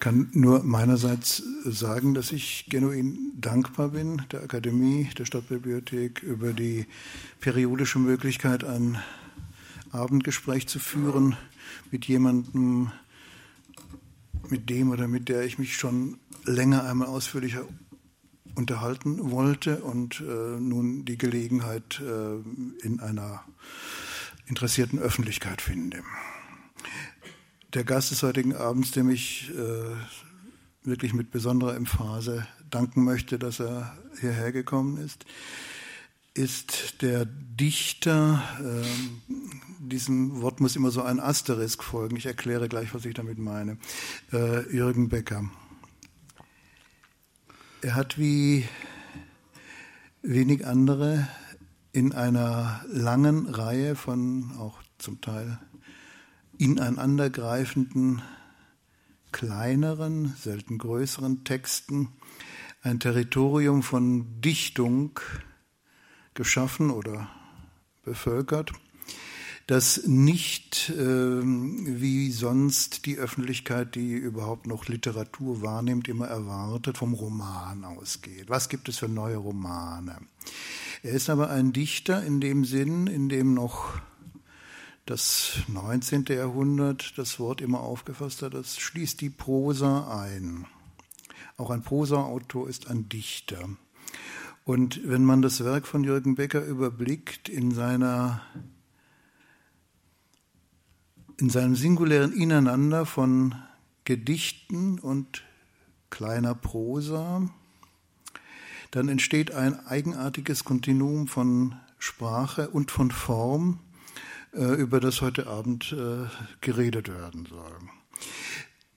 kann nur meinerseits sagen, dass ich genuin dankbar bin der Akademie, der Stadtbibliothek über die periodische Möglichkeit, ein Abendgespräch zu führen mit jemandem, mit dem oder mit der ich mich schon länger einmal ausführlicher unterhalten wollte und äh, nun die Gelegenheit äh, in einer interessierten Öffentlichkeit finde. Der Gast des heutigen Abends, dem ich äh, wirklich mit besonderer Emphase danken möchte, dass er hierher gekommen ist, ist der Dichter, äh, diesem Wort muss immer so ein Asterisk folgen, ich erkläre gleich, was ich damit meine, äh, Jürgen Becker. Er hat wie wenig andere in einer langen Reihe von auch zum Teil ineinandergreifenden kleineren, selten größeren Texten ein Territorium von Dichtung geschaffen oder bevölkert, das nicht äh, wie sonst die Öffentlichkeit, die überhaupt noch Literatur wahrnimmt, immer erwartet, vom Roman ausgeht. Was gibt es für neue Romane? Er ist aber ein Dichter in dem Sinn, in dem noch das 19. Jahrhundert das Wort immer aufgefasst hat, das schließt die Prosa ein. Auch ein Prosaautor ist ein Dichter. Und wenn man das Werk von Jürgen Becker überblickt in seiner in seinem singulären Ineinander von Gedichten und kleiner Prosa, dann entsteht ein eigenartiges Kontinuum von Sprache und von Form, über das heute Abend äh, geredet werden soll.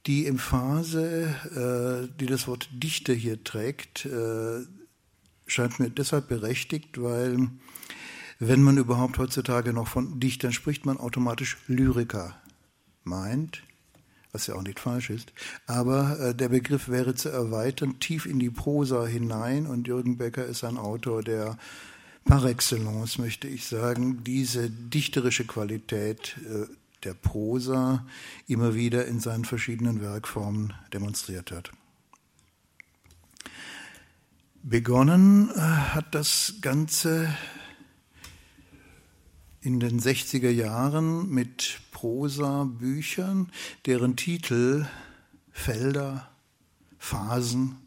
Die Emphase, äh, die das Wort Dichter hier trägt, scheint mir deshalb berechtigt, weil wenn man überhaupt heutzutage noch von Dichtern spricht, man automatisch Lyriker meint, was ja auch nicht falsch ist. Aber äh, der Begriff wäre zu erweitern, tief in die Prosa hinein. Und Jürgen Becker ist ein Autor, der par excellence, möchte ich sagen, diese dichterische Qualität äh, der Prosa immer wieder in seinen verschiedenen Werkformen demonstriert hat. Begonnen äh, hat das Ganze in den 60er Jahren mit Prosa-Büchern, deren Titel Felder, Phasen,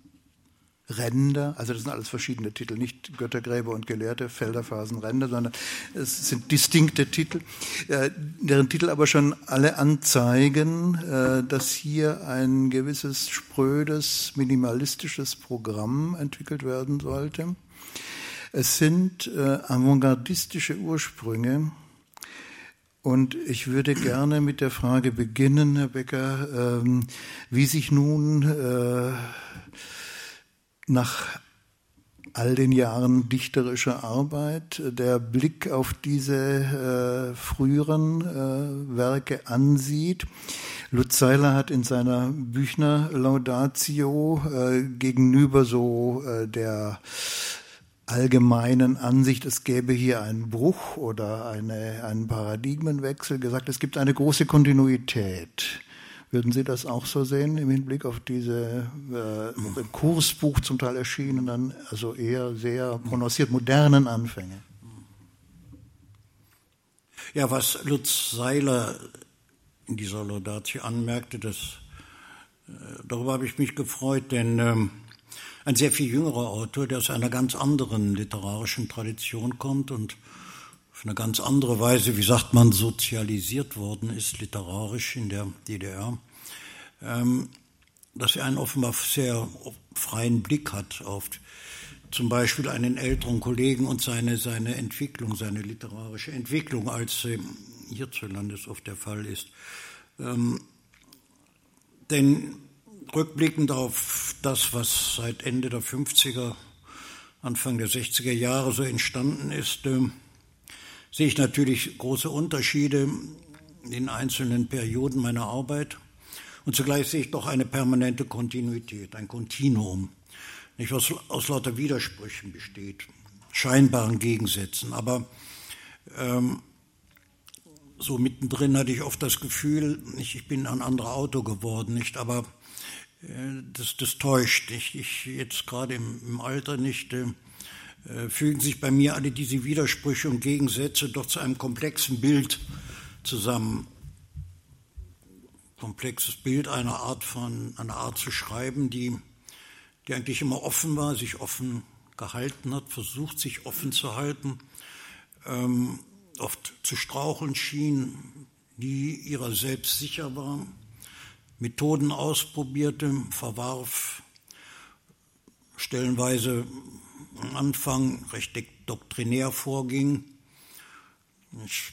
Ränder, also das sind alles verschiedene Titel, nicht Göttergräber und Gelehrte, Felder, Phasen, Ränder, sondern es sind distinkte Titel, äh, deren Titel aber schon alle anzeigen, äh, dass hier ein gewisses sprödes, minimalistisches Programm entwickelt werden sollte es sind äh, avantgardistische Ursprünge. Und ich würde gerne mit der Frage beginnen, Herr Becker, ähm, wie sich nun nach all den Jahren dichterischer Arbeit der Blick auf diese äh, früheren äh, Werke ansieht. Lutz Seiler hat in seiner Büchner Laudatio äh, gegenüber so äh, der allgemeinen Ansicht, es gäbe hier einen Bruch oder eine, einen Paradigmenwechsel, gesagt, es gibt eine große Kontinuität. Würden Sie das auch so sehen im Hinblick auf diese äh, im Kursbuch zum Teil erschienenen, also eher sehr prononciert modernen Anfänge? Ja, was Lutz Seiler in dieser Laudatio anmerkte, das, äh, darüber habe ich mich gefreut, denn ähm, ein sehr viel jüngerer Autor, der aus einer ganz anderen literarischen Tradition kommt und auf eine ganz andere Weise, wie sagt man, sozialisiert worden ist, literarisch in der DDR, ähm, dass er einen offenbar sehr freien Blick hat auf zum Beispiel einen älteren Kollegen und seine, seine Entwicklung, seine literarische Entwicklung, als äh, hierzulande es oft der Fall ist. Ähm, denn rückblickend auf das, was seit Ende der 50er, Anfang der 60er Jahre so entstanden ist, sehe ich natürlich große Unterschiede in einzelnen Perioden meiner Arbeit. Und zugleich sehe ich doch eine permanente Kontinuität, ein Kontinuum, nicht was aus lauter Widersprüchen besteht, scheinbaren Gegensätzen. Aber ähm, so mittendrin hatte ich oft das Gefühl, nicht, ich bin ein anderer Autor geworden, nicht, aber äh, das, das täuscht. Ich, ich jetzt gerade im, im, Alter nicht, äh, fügen sich bei mir alle diese Widersprüche und Gegensätze doch zu einem komplexen Bild zusammen. Komplexes Bild einer Art von, einer Art zu schreiben, die, die eigentlich immer offen war, sich offen gehalten hat, versucht, sich offen zu halten, ähm, oft zu straucheln schien, nie ihrer selbst sicher war Methoden ausprobierte, verwarf, stellenweise am Anfang recht doktrinär vorging,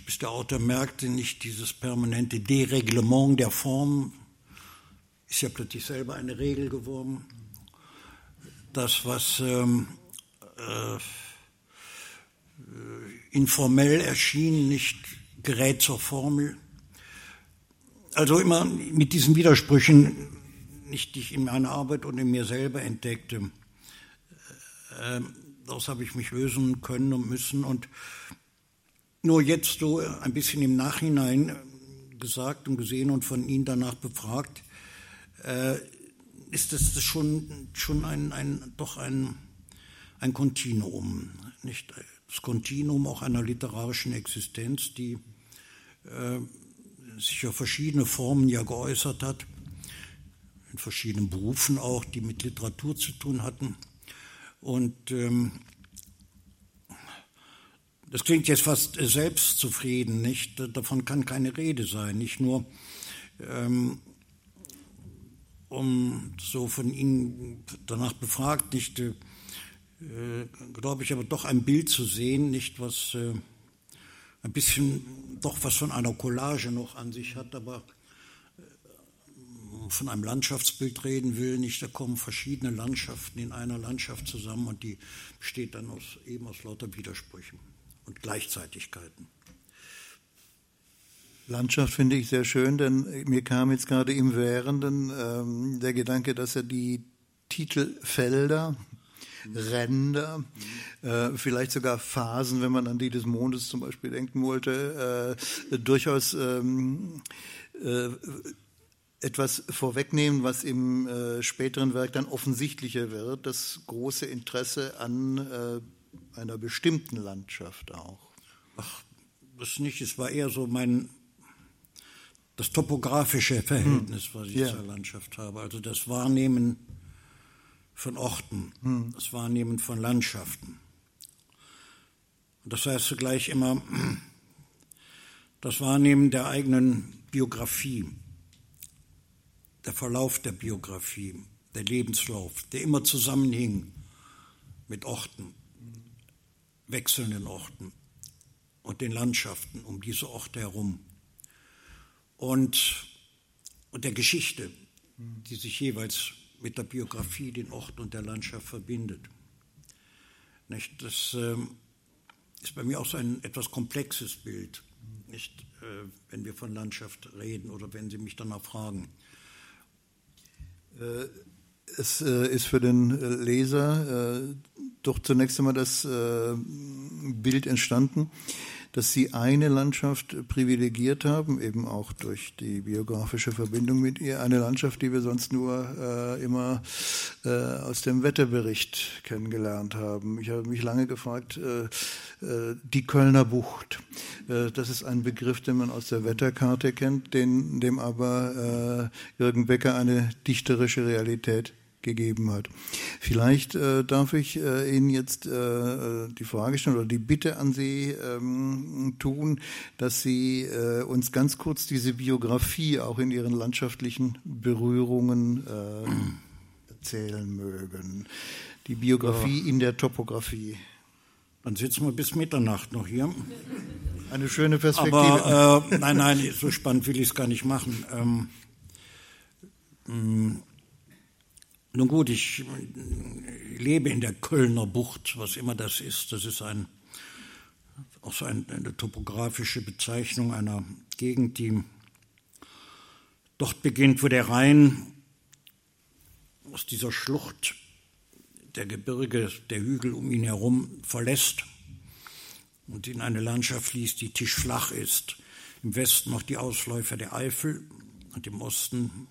bis der Autor merkte, nicht dieses permanente Dereglement der Form, ist ja plötzlich selber eine Regel geworden. Das, was ähm, äh, informell erschien, nicht gerät zur Formel. Also immer mit diesen Widersprüchen, nicht die ich in meiner Arbeit und in mir selber entdeckte. Äh, daraus habe ich mich lösen können und müssen. Und nur jetzt so ein bisschen im Nachhinein gesagt und gesehen und von Ihnen danach befragt, äh, ist das schon, schon ein, ein, doch ein, ein Kontinuum. Nicht? Das Kontinuum auch einer literarischen Existenz, die äh, sich auf verschiedene Formen ja geäußert hat, in verschiedenen Berufen auch, die mit Literatur zu tun hatten. Und ähm, das klingt jetzt fast selbstzufrieden, nicht? Davon kann keine Rede sein. Nicht nur, ähm, um so von Ihnen danach befragt, nicht, äh, glaube ich, aber doch ein Bild zu sehen, nicht was. Äh, ein bisschen doch was von einer Collage noch an sich hat, aber von einem Landschaftsbild reden will, nicht, da kommen verschiedene Landschaften in einer Landschaft zusammen und die besteht dann aus, eben aus lauter Widersprüchen und Gleichzeitigkeiten. Landschaft finde ich sehr schön, denn mir kam jetzt gerade im Währenden ähm, der Gedanke, dass er die Titelfelder Ränder, äh, vielleicht sogar Phasen, wenn man an die des Mondes zum Beispiel denken wollte, äh, durchaus ähm, äh, etwas vorwegnehmen, was im äh, späteren Werk dann offensichtlicher wird, das große Interesse an äh, einer bestimmten Landschaft auch. Ach, das nicht, es war eher so mein das topografische Verhältnis, hm. was ich ja. zur Landschaft habe, also das Wahrnehmen von Orten, hm. das Wahrnehmen von Landschaften. Und das heißt zugleich immer das Wahrnehmen der eigenen Biografie, der Verlauf der Biografie, der Lebenslauf, der immer zusammenhing mit Orten, wechselnden Orten und den Landschaften um diese Orte herum. Und, und der Geschichte, die sich jeweils mit der Biografie, den Ort und der Landschaft verbindet. Nicht? Das ähm, ist bei mir auch so ein etwas komplexes Bild, nicht, äh, wenn wir von Landschaft reden oder wenn Sie mich danach fragen. Äh, es äh, ist für den äh, Leser doch zunächst einmal das Bild entstanden, dass sie eine Landschaft privilegiert haben, eben auch durch die biografische Verbindung mit ihr, eine Landschaft, die wir sonst nur äh, immer äh, aus dem Wetterbericht kennengelernt haben. Ich habe mich lange gefragt, äh, äh die Kölner Bucht, äh, das ist ein Begriff, den man aus der Wetterkarte kennt, den, dem aber äh, Jürgen Becker eine dichterische Realität gegeben hat. Vielleicht äh, darf ich äh, Ihnen jetzt äh, die Frage stellen oder die Bitte an Sie ähm, tun, dass Sie äh, uns ganz kurz diese Biografie auch in Ihren landschaftlichen Berührungen äh, erzählen mögen. Die Biografie ja. in der Topographie. Dann sitzen wir bis Mitternacht noch hier. Eine schöne Perspektive. Aber äh, nein, nein, so spannend will ich es gar nicht machen. Ähm, mm, nun gut, ich lebe in der Kölner Bucht, was immer das ist. Das ist ein, auch so eine topografische Bezeichnung einer Gegend, die dort beginnt, wo der Rhein aus dieser Schlucht der Gebirge, der Hügel um ihn herum verlässt und in eine Landschaft fließt, die tischflach ist. Im Westen noch die Ausläufer der Eifel und im Osten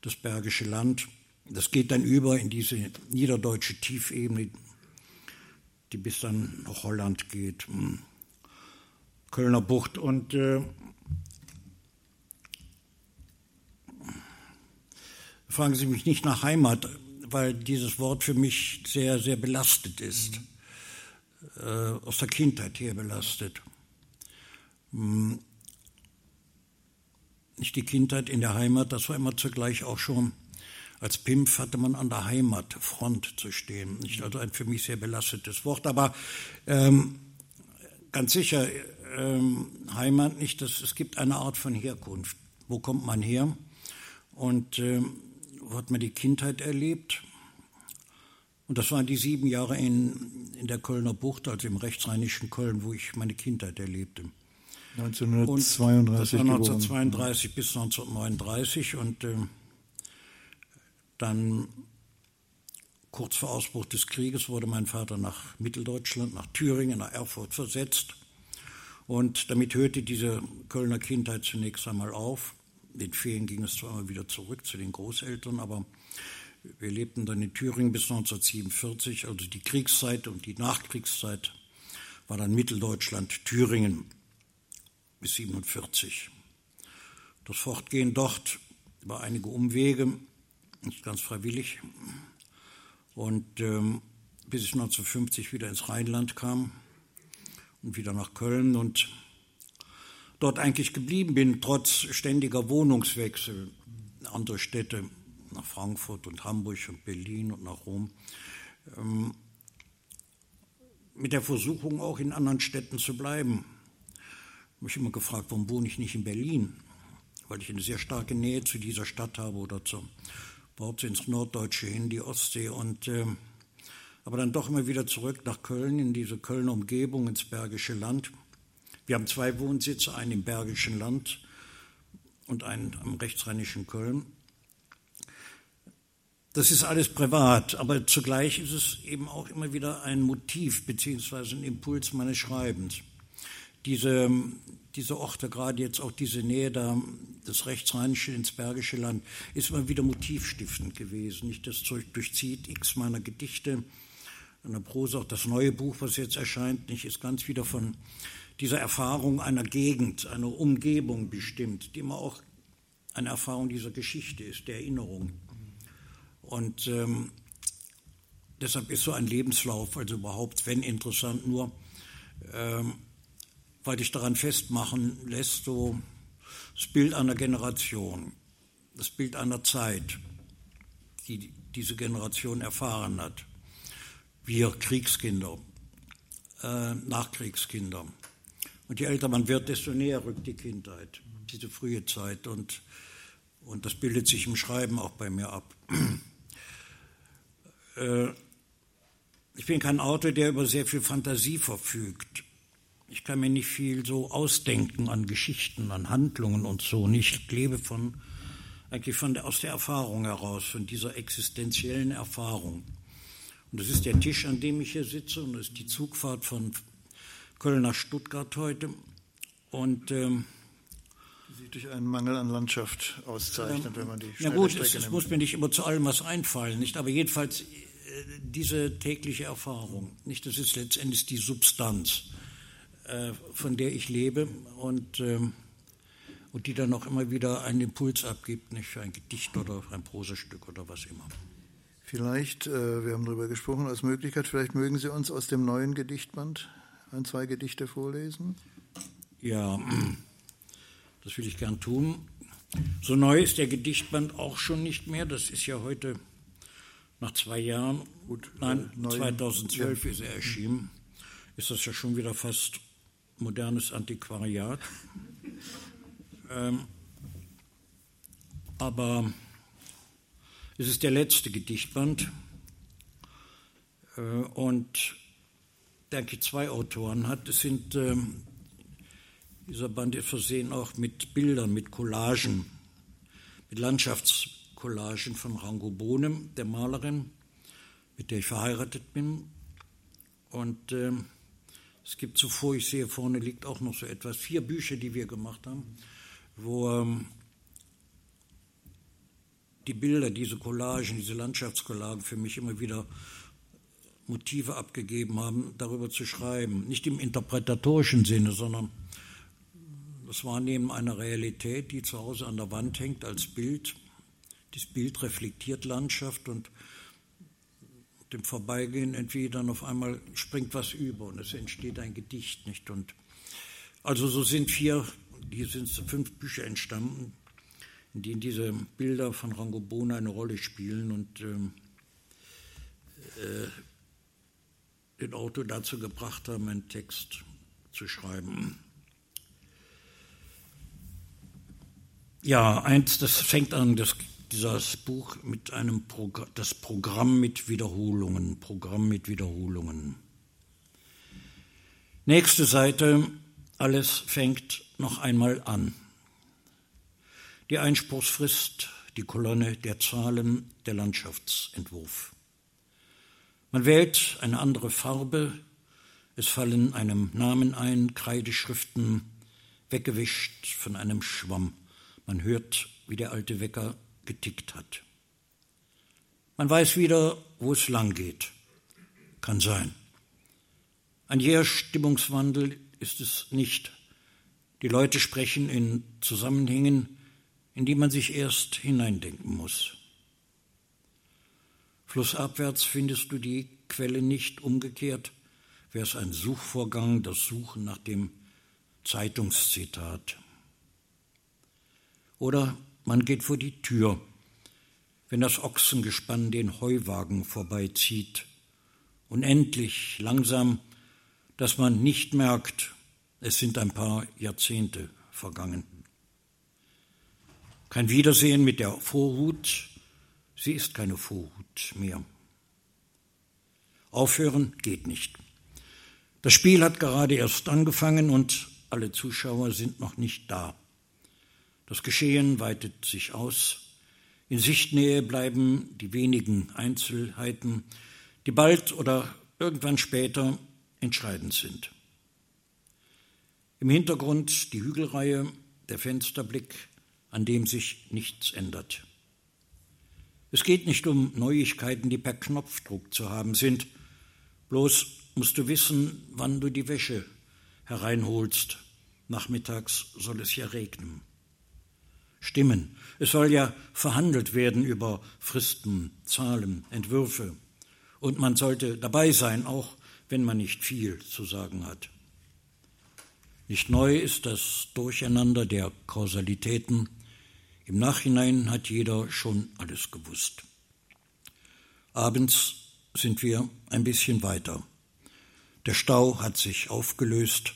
das Bergische Land. Das geht dann über in diese niederdeutsche Tiefebene, die bis dann nach Holland geht, hm. Kölner Bucht. Und äh, fragen Sie mich nicht nach Heimat, weil dieses Wort für mich sehr, sehr belastet ist, äh, aus der Kindheit her belastet. Hm. Nicht die Kindheit in der Heimat, das war immer zugleich auch schon, als Pimpf hatte man an der Heimatfront zu stehen. Nicht also ein für mich sehr belastetes Wort, aber ähm, ganz sicher, ähm, Heimat nicht, das, es gibt eine Art von Herkunft. Wo kommt man her? Und ähm, wo hat man die Kindheit erlebt? Und das waren die sieben Jahre in, in der Kölner Bucht, also im rechtsrheinischen Köln, wo ich meine Kindheit erlebte. 1932 und 1932 bis 1939 und äh, dann kurz vor Ausbruch des Krieges wurde mein Vater nach Mitteldeutschland, nach Thüringen, nach Erfurt versetzt. Und damit hörte diese Kölner Kindheit zunächst einmal auf. In Ferien ging es zwar immer wieder zurück zu den Großeltern, aber wir lebten dann in Thüringen bis 1947, also die Kriegszeit und die Nachkriegszeit war dann Mitteldeutschland, Thüringen bis 47. Das Fortgehen dort über einige Umwege, ganz freiwillig, und ähm, bis ich 1950 wieder ins Rheinland kam und wieder nach Köln und dort eigentlich geblieben bin, trotz ständiger Wohnungswechsel. In andere Städte, nach Frankfurt und Hamburg und Berlin und nach Rom, ähm, mit der Versuchung auch in anderen Städten zu bleiben mich immer gefragt, warum wohne ich nicht in Berlin? Weil ich eine sehr starke Nähe zu dieser Stadt habe oder zum Bord ins Norddeutsche hin, die Ostsee. Und, äh, aber dann doch immer wieder zurück nach Köln, in diese Kölner Umgebung, ins Bergische Land. Wir haben zwei Wohnsitze, einen im Bergischen Land und einen am rechtsrheinischen Köln. Das ist alles privat, aber zugleich ist es eben auch immer wieder ein Motiv beziehungsweise ein Impuls meines Schreibens diese, diese Orte, gerade jetzt auch diese Nähe da, das Rechtsrheinische ins Bergische Land, ist immer wieder motivstiftend gewesen. Nicht, das durchzieht x meiner Gedichte, in der Prosa, auch das neue Buch, was jetzt erscheint, nicht, ist ganz wieder von dieser Erfahrung einer Gegend, einer Umgebung bestimmt, die immer auch eine Erfahrung dieser Geschichte ist, der Erinnerung. Und ähm, deshalb ist so ein Lebenslauf, also überhaupt, wenn interessant, nur ähm, weil dich daran festmachen lässt, so das Bild einer Generation, das Bild einer Zeit, die diese Generation erfahren hat. Wir Kriegskinder, äh, Nachkriegskinder. Und je älter man wird, desto näher rückt die Kindheit, diese frühe Zeit. Und, und das bildet sich im Schreiben auch bei mir ab. äh, ich bin kein Autor, der über sehr viel Fantasie verfügt. Ich kann mir nicht viel so ausdenken an Geschichten, an Handlungen und so. Ich lebe von, eigentlich von der, aus der Erfahrung heraus, von dieser existenziellen Erfahrung. Und das ist der Tisch, an dem ich hier sitze, und das ist die Zugfahrt von Köln nach Stuttgart heute. Und ähm, sich durch einen Mangel an Landschaft auszeichnet, ähm, wenn man die Na gut, es, es muss mir nicht immer zu allem was einfallen, nicht? Aber jedenfalls äh, diese tägliche Erfahrung, nicht? Das ist letztendlich die Substanz. Äh, von der ich lebe und, ähm, und die dann auch immer wieder einen Impuls abgibt, nicht für ein Gedicht oder ein Prosastück oder was immer. Vielleicht, äh, wir haben darüber gesprochen, als Möglichkeit, vielleicht mögen Sie uns aus dem neuen Gedichtband ein, zwei Gedichte vorlesen? Ja, das will ich gern tun. So neu ist der Gedichtband auch schon nicht mehr. Das ist ja heute nach zwei Jahren, gut, nein, 2012 ja. ist er erschienen. Ist das ja schon wieder fast modernes Antiquariat. Ähm, aber es ist der letzte Gedichtband äh, und der eigentlich zwei Autoren hat. Es sind, äh, dieser Band ist versehen auch mit Bildern, mit Collagen, mit Landschaftscollagen von Rango Bohnem, der Malerin, mit der ich verheiratet bin. Und äh, es gibt zuvor, ich sehe vorne liegt auch noch so etwas, vier Bücher, die wir gemacht haben, wo ähm, die Bilder, diese Collagen, diese Landschaftscollagen für mich immer wieder Motive abgegeben haben, darüber zu schreiben. Nicht im interpretatorischen Sinne, sondern das Wahrnehmen einer Realität, die zu Hause an der Wand hängt als Bild. Das Bild reflektiert Landschaft und dem Vorbeigehen irgendwie dann auf einmal springt was über und es entsteht ein Gedicht, nicht? Und also so sind vier, hier sind fünf Bücher entstanden, in denen diese Bilder von Rangobona eine Rolle spielen und ähm, äh, den Autor dazu gebracht haben, einen Text zu schreiben. Ja, eins, das fängt an, das, dieses Buch mit einem Progr das Programm mit Wiederholungen, Programm mit Wiederholungen. Nächste Seite, alles fängt noch einmal an. Die Einspruchsfrist, die Kolonne der Zahlen, der Landschaftsentwurf. Man wählt eine andere Farbe, es fallen einem Namen ein, Kreideschriften, weggewischt von einem Schwamm. Man hört, wie der alte Wecker getickt hat. Man weiß wieder, wo es lang geht. Kann sein. Ein jäher Stimmungswandel ist es nicht. Die Leute sprechen in Zusammenhängen, in die man sich erst hineindenken muss. Flussabwärts findest du die Quelle nicht umgekehrt, wäre es ein Suchvorgang, das Suchen nach dem Zeitungszitat. Oder man geht vor die Tür, wenn das Ochsengespann den Heuwagen vorbeizieht, unendlich langsam, dass man nicht merkt, es sind ein paar Jahrzehnte vergangen. Kein Wiedersehen mit der Vorhut, Sie ist keine Vorhut mehr. Aufhören geht nicht. Das Spiel hat gerade erst angefangen und alle Zuschauer sind noch nicht da. Das Geschehen weitet sich aus. In Sichtnähe bleiben die wenigen Einzelheiten, die bald oder irgendwann später entscheidend sind. Im Hintergrund die Hügelreihe, der Fensterblick, an dem sich nichts ändert. Es geht nicht um Neuigkeiten, die per Knopfdruck zu haben sind. Bloß musst du wissen, wann du die Wäsche hereinholst. Nachmittags soll es ja regnen. Stimmen. Es soll ja verhandelt werden über Fristen, Zahlen, Entwürfe. Und man sollte dabei sein, auch wenn man nicht viel zu sagen hat. Nicht neu ist das Durcheinander der Kausalitäten, im Nachhinein hat jeder schon alles gewusst. Abends sind wir ein bisschen weiter. Der Stau hat sich aufgelöst,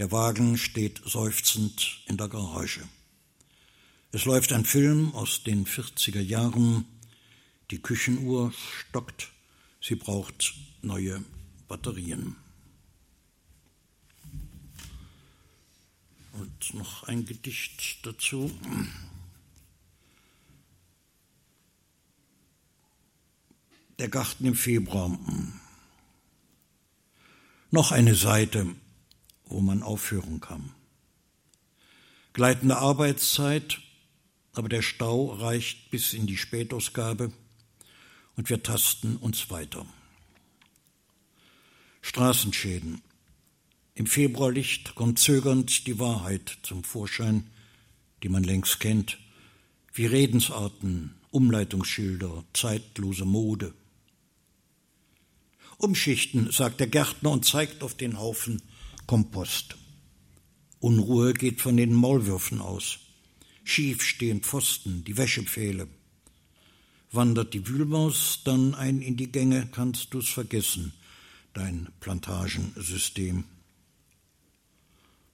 der Wagen steht seufzend in der Garage. Es läuft ein Film aus den 40er Jahren, die Küchenuhr stockt, sie braucht neue Batterien. Und noch ein Gedicht dazu. Der Garten im Februar. Noch eine Seite, wo man aufhören kann. Gleitende Arbeitszeit, aber der Stau reicht bis in die Spätausgabe und wir tasten uns weiter. Straßenschäden. Im Februarlicht kommt zögernd die Wahrheit zum Vorschein, die man längst kennt, wie Redensarten, Umleitungsschilder, zeitlose Mode. Umschichten, sagt der Gärtner und zeigt auf den Haufen Kompost. Unruhe geht von den Maulwürfen aus. Schief stehen Pfosten, die Wäschepfähle. Wandert die Wühlmaus dann ein in die Gänge, kannst du's vergessen, dein Plantagensystem.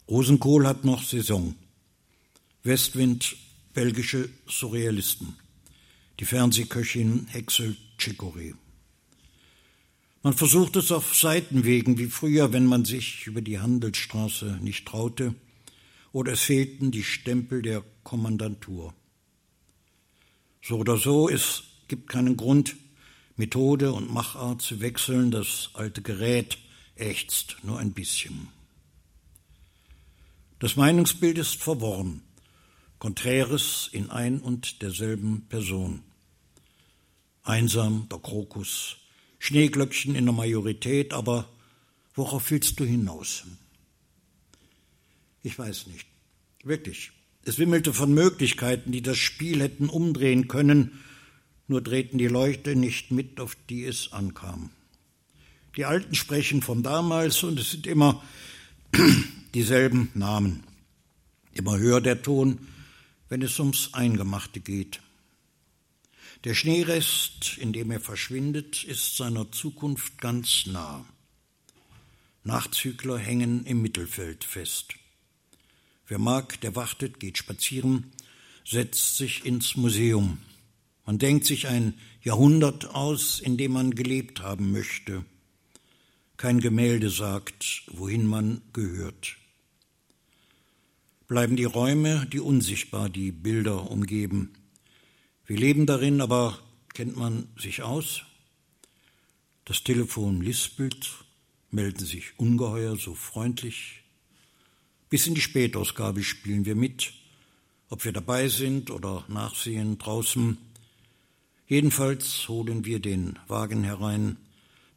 Rosenkohl hat noch Saison. Westwind, belgische Surrealisten. Die Fernsehköchin Hexel Chicory. Man versucht es auf Seitenwegen wie früher, wenn man sich über die Handelsstraße nicht traute, oder es fehlten die Stempel der Kommandantur. So oder so, es gibt keinen Grund, Methode und Machart zu wechseln, das alte Gerät ächzt nur ein bisschen. Das Meinungsbild ist verworren, Konträres in ein und derselben Person. Einsam, der Krokus, Schneeglöckchen in der Majorität, aber worauf willst du hinaus? Ich weiß nicht. Wirklich. Es wimmelte von Möglichkeiten, die das Spiel hätten umdrehen können, nur drehten die Leute nicht mit, auf die es ankam. Die Alten sprechen von damals und es sind immer dieselben Namen. Immer höher der Ton, wenn es ums Eingemachte geht. Der Schneerest, in dem er verschwindet, ist seiner Zukunft ganz nah. Nachzügler hängen im Mittelfeld fest. Wer mag, der wartet, geht spazieren, setzt sich ins Museum. Man denkt sich ein Jahrhundert aus, in dem man gelebt haben möchte. Kein Gemälde sagt, wohin man gehört. Bleiben die Räume, die unsichtbar die Bilder umgeben. Wir leben darin, aber kennt man sich aus? Das Telefon lispelt, melden sich ungeheuer so freundlich, bis in die Spätausgabe spielen wir mit, ob wir dabei sind oder nachsehen draußen. Jedenfalls holen wir den Wagen herein,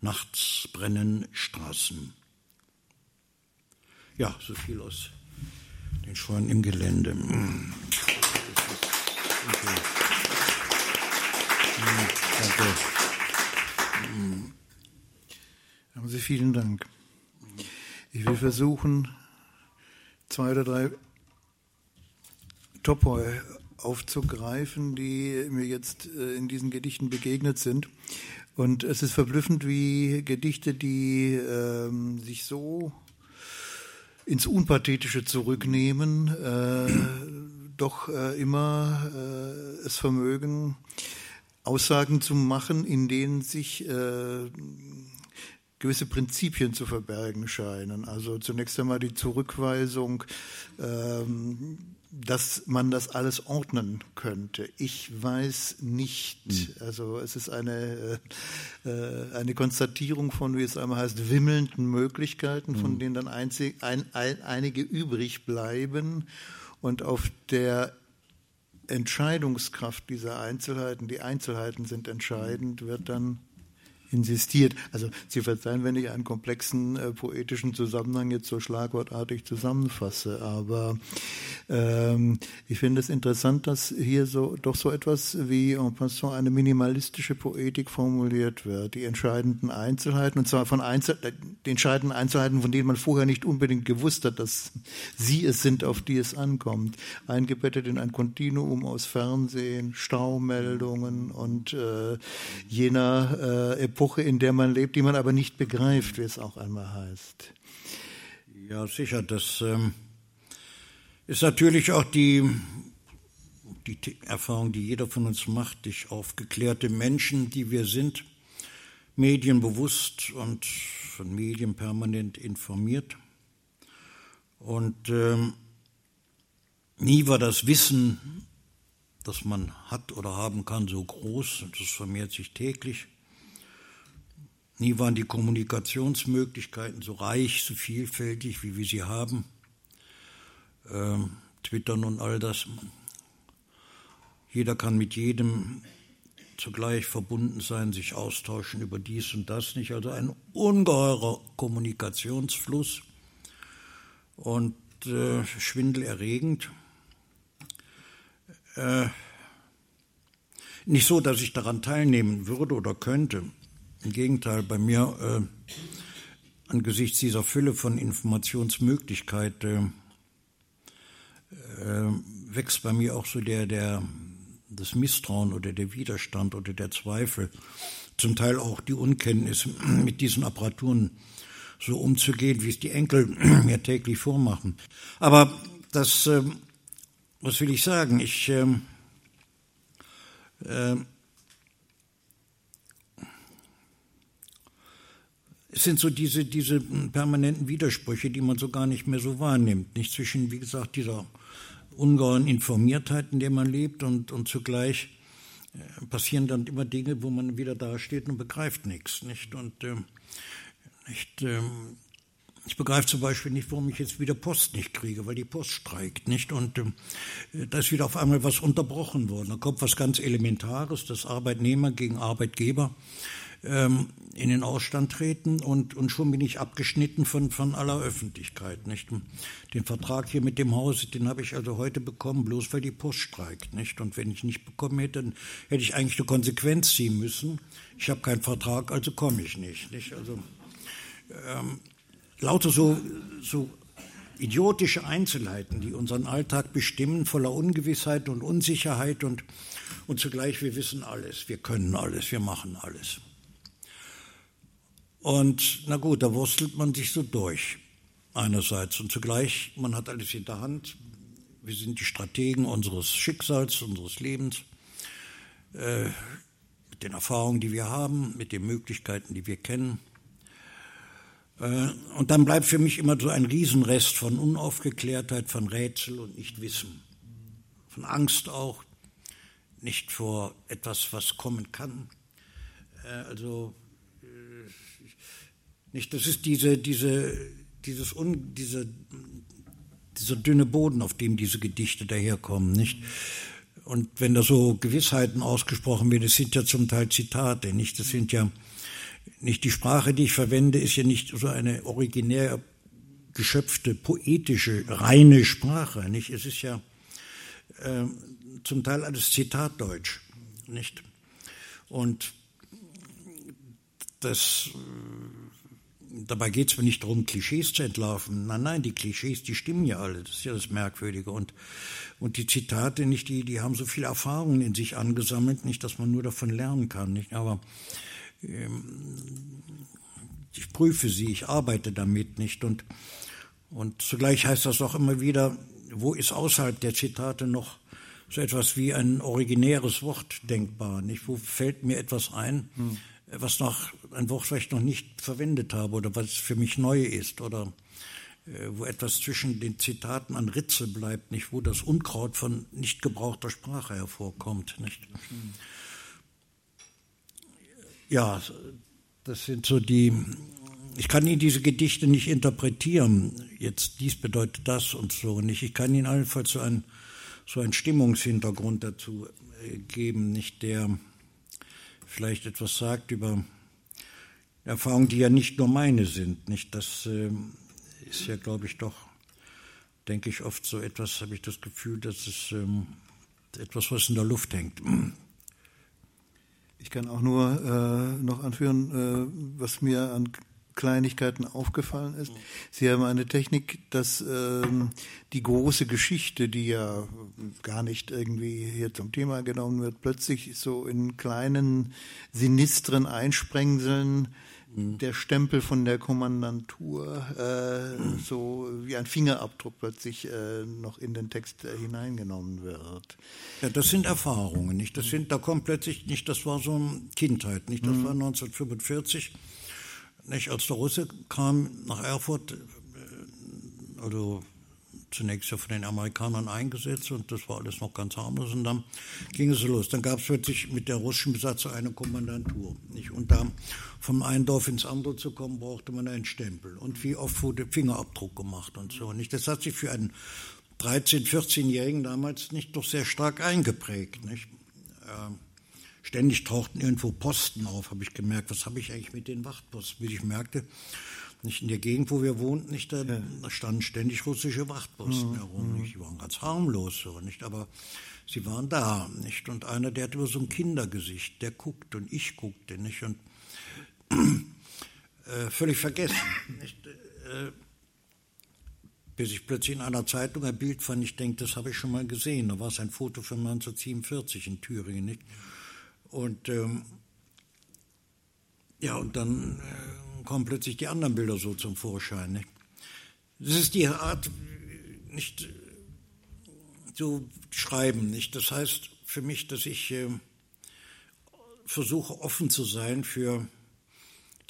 nachts brennen Straßen. Ja, so viel aus den Scheunen im Gelände. Danke. Haben Sie vielen Dank. Ich will versuchen, zwei oder drei Topoi aufzugreifen, die mir jetzt äh, in diesen Gedichten begegnet sind. Und es ist verblüffend, wie Gedichte, die ähm, sich so ins Unpathetische zurücknehmen, äh, doch äh, immer äh, es vermögen, Aussagen zu machen, in denen sich äh, gewisse Prinzipien zu verbergen scheinen. Also zunächst einmal die Zurückweisung, ähm, dass man das alles ordnen könnte. Ich weiß nicht. Hm. Also es ist eine, äh, äh, eine Konstatierung von, wie es einmal heißt, wimmelnden Möglichkeiten, von hm. denen dann einzig, ein, ein, einige übrig bleiben. Und auf der Entscheidungskraft dieser Einzelheiten, die Einzelheiten sind entscheidend, wird dann insistiert. Also Sie verzeihen, wenn ich einen komplexen äh, poetischen Zusammenhang jetzt so schlagwortartig zusammenfasse, aber ähm, ich finde es interessant, dass hier so doch so etwas wie en passant eine minimalistische Poetik formuliert wird. Die entscheidenden Einzelheiten, und zwar von Einzel die entscheidenden Einzelheiten, von denen man vorher nicht unbedingt gewusst hat, dass sie es sind, auf die es ankommt. Eingebettet in ein Kontinuum aus Fernsehen, Staumeldungen und äh, jener äh, Epoche, Epoche, in der man lebt, die man aber nicht begreift, wie es auch einmal heißt. Ja, sicher. Das ähm, ist natürlich auch die, die Erfahrung, die jeder von uns macht, durch aufgeklärte Menschen, die wir sind, medienbewusst und von Medien permanent informiert. Und ähm, nie war das Wissen, das man hat oder haben kann, so groß. Das vermehrt sich täglich. Nie waren die Kommunikationsmöglichkeiten so reich, so vielfältig, wie wir sie haben. Ähm, Twittern und all das. Jeder kann mit jedem zugleich verbunden sein, sich austauschen über dies und das nicht. Also ein ungeheurer Kommunikationsfluss und äh, schwindelerregend. Äh, nicht so, dass ich daran teilnehmen würde oder könnte. Im Gegenteil, bei mir äh, angesichts dieser Fülle von Informationsmöglichkeiten äh, wächst bei mir auch so der, der, das Misstrauen oder der Widerstand oder der Zweifel, zum Teil auch die Unkenntnis mit diesen Apparaturen so umzugehen, wie es die Enkel mir täglich vormachen. Aber das, äh, was will ich sagen? Ich äh, es sind so diese, diese permanenten Widersprüche, die man so gar nicht mehr so wahrnimmt. Nicht zwischen, wie gesagt, dieser ungeheuren Informiertheit, in der man lebt und, und zugleich äh, passieren dann immer Dinge, wo man wieder dasteht und begreift nichts, nicht? Und äh, nicht, äh, ich begreife zum Beispiel nicht, warum ich jetzt wieder Post nicht kriege, weil die Post streikt, nicht? Und äh, da ist wieder auf einmal was unterbrochen worden. Da kommt was ganz Elementares, dass Arbeitnehmer gegen Arbeitgeber ähm, in den Ausstand treten und, und schon bin ich abgeschnitten von, von aller Öffentlichkeit, nicht? Den Vertrag hier mit dem Haus, den habe ich also heute bekommen, bloß weil die Post streikt, nicht? Und wenn ich nicht bekommen hätte, dann hätte ich eigentlich eine Konsequenz ziehen müssen. Ich habe keinen Vertrag, also komme ich nicht, nicht? Also ähm, lauter so, so idiotische Einzelheiten, die unseren Alltag bestimmen, voller Ungewissheit und Unsicherheit und, und zugleich wir wissen alles, wir können alles, wir machen alles. Und na gut, da wurstelt man sich so durch einerseits. Und zugleich, man hat alles in der Hand, wir sind die Strategen unseres Schicksals, unseres Lebens, äh, mit den Erfahrungen, die wir haben, mit den Möglichkeiten, die wir kennen. Äh, und dann bleibt für mich immer so ein Riesenrest von Unaufgeklärtheit, von Rätsel und Nichtwissen, von Angst auch, nicht vor etwas, was kommen kann. Äh, also nicht, das ist diese, diese, dieses un, diese, dieser dünne Boden, auf dem diese Gedichte daherkommen, nicht? Und wenn da so Gewissheiten ausgesprochen werden, das sind ja zum Teil Zitate, nicht? Das sind ja nicht die Sprache, die ich verwende, ist ja nicht so eine originär geschöpfte, poetische, reine Sprache, nicht? Es ist ja äh, zum Teil alles Zitatdeutsch, nicht? Und das, dabei geht es mir nicht darum, Klischees zu entlarven. Nein, nein, die Klischees, die stimmen ja alle. Das ist ja das Merkwürdige. Und, und die Zitate, nicht, die, die haben so viel Erfahrungen in sich angesammelt, nicht, dass man nur davon lernen kann, nicht? Aber ähm, ich prüfe sie, ich arbeite damit nicht. Und, und zugleich heißt das auch immer wieder, wo ist außerhalb der Zitate noch so etwas wie ein originäres Wort denkbar? Nicht? Wo fällt mir etwas ein, hm. Was noch ein Wort, was ich noch nicht verwendet habe oder was für mich neu ist oder äh, wo etwas zwischen den Zitaten an Ritze bleibt, nicht? Wo das Unkraut von nicht gebrauchter Sprache hervorkommt, nicht? Hm ja, das sind so die, ich kann Ihnen diese Gedichte nicht interpretieren, jetzt dies bedeutet das und so nicht. Ich kann Ihnen allenfalls so einen, so einen Stimmungshintergrund dazu äh, geben, nicht der vielleicht etwas sagt über Erfahrungen, die ja nicht nur meine sind. Nicht, das äh, ist ja, glaube ich, doch, denke ich oft so etwas, habe ich das Gefühl, dass es ähm, etwas, was in der Luft hängt. Ich kann auch nur äh, noch anführen, äh, was mir an Kleinigkeiten aufgefallen ist. Sie haben eine Technik, dass ähm, die große Geschichte, die ja gar nicht irgendwie hier zum Thema genommen wird, plötzlich so in kleinen sinistren Einsprengseln der Stempel von der Kommandantur äh, so wie ein Fingerabdruck plötzlich äh, noch in den Text äh, hineingenommen wird. Ja, das sind Erfahrungen, nicht? Das sind, da kommt plötzlich nicht, das war so Kindheit, nicht? Das mhm. war 1945, nicht? Als der Russe kam nach Erfurt, äh, also zunächst ja von den Amerikanern eingesetzt und das war alles noch ganz harmlos und dann ging es los. Dann gab es plötzlich mit der russischen Besatzung eine Kommandantur. Nicht? Und da vom einen Dorf ins andere zu kommen, brauchte man einen Stempel. Und wie oft wurde Fingerabdruck gemacht und so. Nicht? Das hat sich für einen 13-, 14-Jährigen damals nicht doch sehr stark eingeprägt. Nicht? Äh, ständig tauchten irgendwo Posten auf, habe ich gemerkt. Was habe ich eigentlich mit den Wachtposten? Wie ich merkte, nicht in der Gegend, wo wir wohnten, nicht, da, ja. da standen ständig russische Wachtposten mhm. herum. Nicht? Die waren ganz harmlos so, nicht? Aber sie waren da, nicht? Und einer, der hatte immer so ein Kindergesicht, der guckte und ich guckte, nicht? Und äh, völlig vergessen, nicht? Äh, bis ich plötzlich in einer Zeitung ein Bild fand, ich denke, das habe ich schon mal gesehen. Da war es ein Foto von 1947 in Thüringen, nicht? Und ähm, ja, und dann äh, kommen plötzlich die anderen Bilder so zum Vorschein. Nicht? Das ist die Art, nicht zu schreiben. Nicht? Das heißt für mich, dass ich äh, versuche, offen zu sein für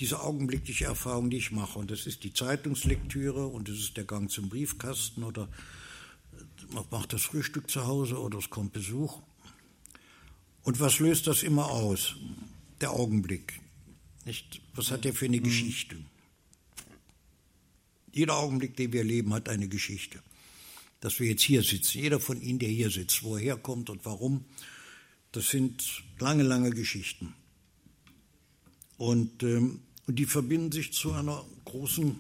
diese augenblickliche Erfahrung, die ich mache. Und das ist die Zeitungslektüre und das ist der Gang zum Briefkasten oder man macht das Frühstück zu Hause oder es kommt Besuch. Und was löst das immer aus? Der Augenblick. Nicht? Was hat er für eine mhm. Geschichte? Jeder Augenblick, den wir leben, hat eine Geschichte. Dass wir jetzt hier sitzen, jeder von Ihnen, der hier sitzt, wo er herkommt und warum, das sind lange, lange Geschichten. Und, ähm, und die verbinden sich zu einer großen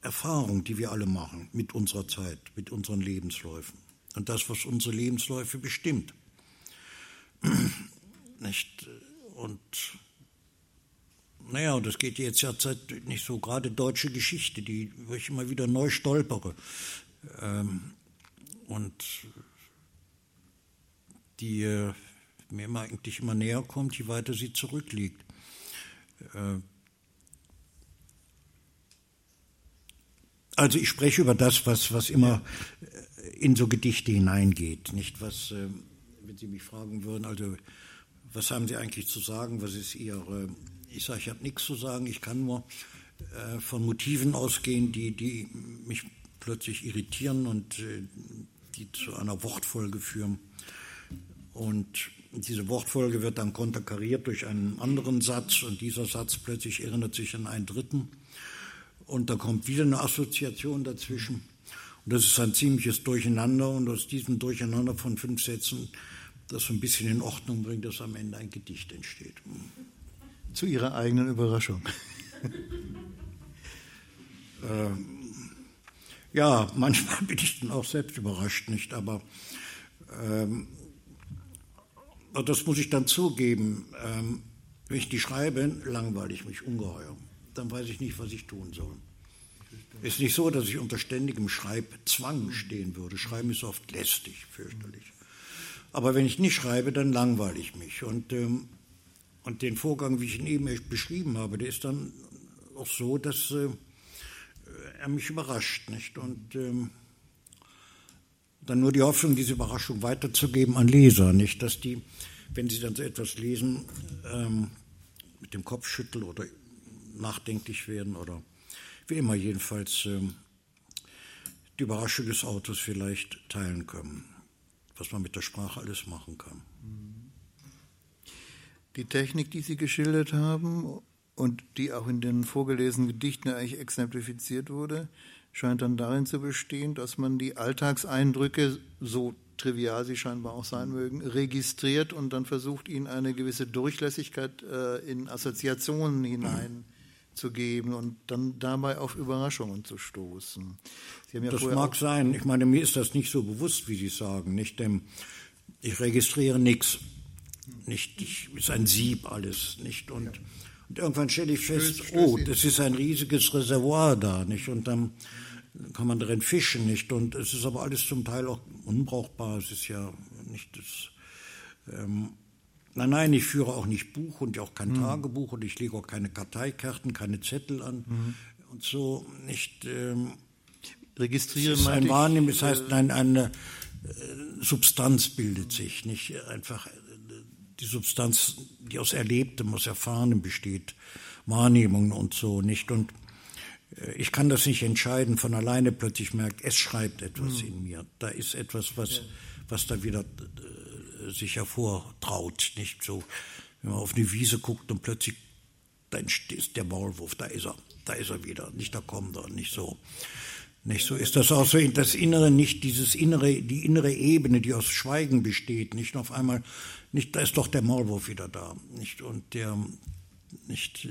Erfahrung, die wir alle machen mit unserer Zeit, mit unseren Lebensläufen. Und das, was unsere Lebensläufe bestimmt. Nicht? Und naja, und das geht jetzt ja nicht so, gerade deutsche Geschichte, die ich immer wieder neu stolpere. Ähm, und die äh, mir immer eigentlich immer näher kommt, je weiter sie zurückliegt. Äh, also ich spreche über das, was, was immer in so Gedichte hineingeht, nicht was, äh, wenn Sie mich fragen würden, also was haben Sie eigentlich zu sagen, was ist Ihre, ich sage, ich habe nichts zu sagen, ich kann nur äh, von Motiven ausgehen, die, die mich plötzlich irritieren und äh, die zu einer Wortfolge führen. Und diese Wortfolge wird dann konterkariert durch einen anderen Satz und dieser Satz plötzlich erinnert sich an einen dritten und da kommt wieder eine Assoziation dazwischen. Und das ist ein ziemliches Durcheinander und aus diesem Durcheinander von fünf Sätzen, das so ein bisschen in Ordnung bringt, dass am Ende ein Gedicht entsteht. Zu Ihrer eigenen Überraschung. ähm, ja, manchmal bin ich dann auch selbst überrascht, nicht? Aber ähm, das muss ich dann zugeben. Ähm, wenn ich die schreibe, langweile ich mich ungeheuer. Dann weiß ich nicht, was ich tun soll. Ist nicht so, dass ich unter ständigem Schreibzwang stehen würde. Schreiben ist oft lästig, fürchterlich. Aber wenn ich nicht schreibe, dann langweile ich mich. Und, ähm, und den Vorgang, wie ich ihn eben beschrieben habe, der ist dann auch so, dass äh, er mich überrascht. Nicht? Und ähm, dann nur die Hoffnung, diese Überraschung weiterzugeben an Leser. Nicht, dass die, wenn sie dann so etwas lesen, ähm, mit dem Kopf schütteln oder nachdenklich werden oder wie immer jedenfalls ähm, die Überraschung des Autos vielleicht teilen können, was man mit der Sprache alles machen kann. Die Technik, die Sie geschildert haben und die auch in den vorgelesenen Gedichten eigentlich exemplifiziert wurde, scheint dann darin zu bestehen, dass man die Alltagseindrücke, so trivial sie scheinbar auch sein mögen, registriert und dann versucht, ihnen eine gewisse Durchlässigkeit äh, in Assoziationen hinein zu geben und dann dabei auf Überraschungen zu stoßen. Ja das mag sein. Ich meine, mir ist das nicht so bewusst, wie Sie sagen. Nicht, ähm, ich registriere nichts. Nicht, ich, ist ein Sieb alles, nicht und, und irgendwann stelle ich fest, oh, das ist ein riesiges Reservoir da, nicht und dann kann man darin fischen, nicht und es ist aber alles zum Teil auch unbrauchbar. Es ist ja nicht das. Ähm, Nein, nein, ich führe auch nicht Buch und auch kein mhm. Tagebuch und ich lege auch keine Karteikarten, keine Zettel an mhm. und so nicht. Ähm, Registrieren es ist ein Wahrnehmen, das heißt, äh, nein, eine äh, Substanz bildet sich, nicht einfach äh, die Substanz, die aus Erlebtem, aus Erfahrenem besteht, Wahrnehmungen und so nicht und ich kann das nicht entscheiden, von alleine plötzlich merkt, es schreibt etwas mhm. in mir. Da ist etwas, was, was da wieder sich hervortraut. Nicht so, wenn man auf eine Wiese guckt und plötzlich, dann ist der Maulwurf, da ist er, da ist er wieder, nicht da kommt er, nicht so. Nicht so ist das auch so. Das Innere, nicht dieses innere, die innere Ebene, die aus Schweigen besteht, nicht auf einmal, nicht, da ist doch der Maulwurf wieder da, nicht? Und der, nicht,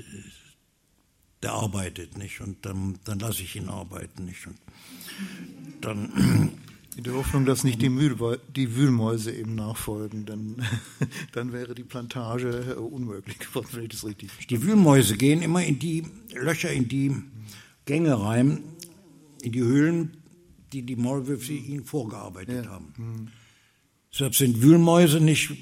der arbeitet nicht? Und dann, dann lasse ich ihn arbeiten nicht? Und dann in der Hoffnung, dass nicht die, Mühl, die Wühlmäuse eben nachfolgen, dann, dann wäre die Plantage äh, unmöglich geworden, wenn ich das richtig verstehe. Die Wühlmäuse gehen immer in die Löcher, in die Gänge rein, in die Höhlen, die die Maulwürfe ihnen vorgearbeitet ja. haben. Mhm. Deshalb sind Wühlmäuse nicht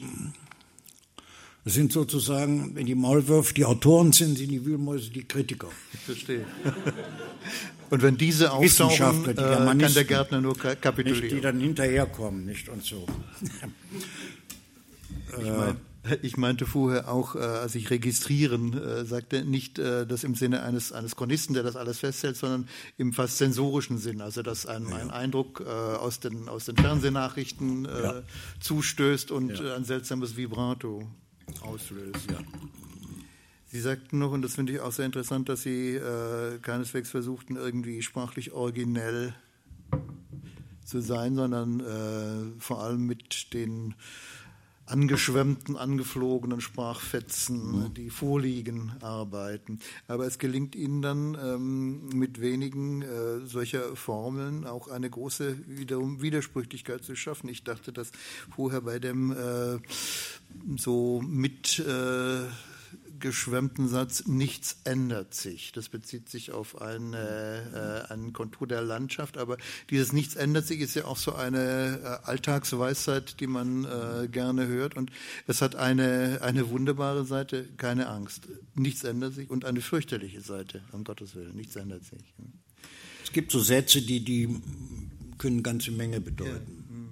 das sind sozusagen, wenn die Maulwürfe die Autoren sind, sind die Wühlmäuse die Kritiker. Ich verstehe. Und wenn diese auftauchen, die äh, kann der Gärtner nur kapitulieren. Nicht, die dann hinterherkommen, nicht und so. ich, ich, meinte vorher auch, äh, als ich registrieren äh, sagte, nicht äh, das im Sinne eines, eines Chronisten, der das alles festhält, sondern im fast sensorischen Sinn, also dass ein, ja. ein Eindruck äh, aus, den, aus den Fernsehnachrichten äh, ja. zustößt und ja. ein seltsames Vibrato auslösen. Ja. Sie sagten noch, und das finde ich auch sehr interessant, dass Sie äh, keineswegs versuchten, irgendwie sprachlich originell zu sein, sondern äh, vor allem mit den angeschwemmten, angeflogenen Sprachfetzen, mhm. die vorliegen, arbeiten. Aber es gelingt ihnen dann ähm, mit wenigen äh, solcher Formeln auch eine große wiederum Widersprüchlichkeit zu schaffen. Ich dachte, dass vorher bei dem äh, so mit äh, geschwemmten Satz, nichts ändert sich. Das bezieht sich auf eine, äh, einen Kontur der Landschaft, aber dieses Nichts ändert sich ist ja auch so eine äh, Alltagsweisheit, die man äh, gerne hört und es hat eine, eine wunderbare Seite, keine Angst. Nichts ändert sich und eine fürchterliche Seite, um Gottes Willen, nichts ändert sich. Es gibt so Sätze, die, die können eine ganze Menge bedeuten. Ja. Hm.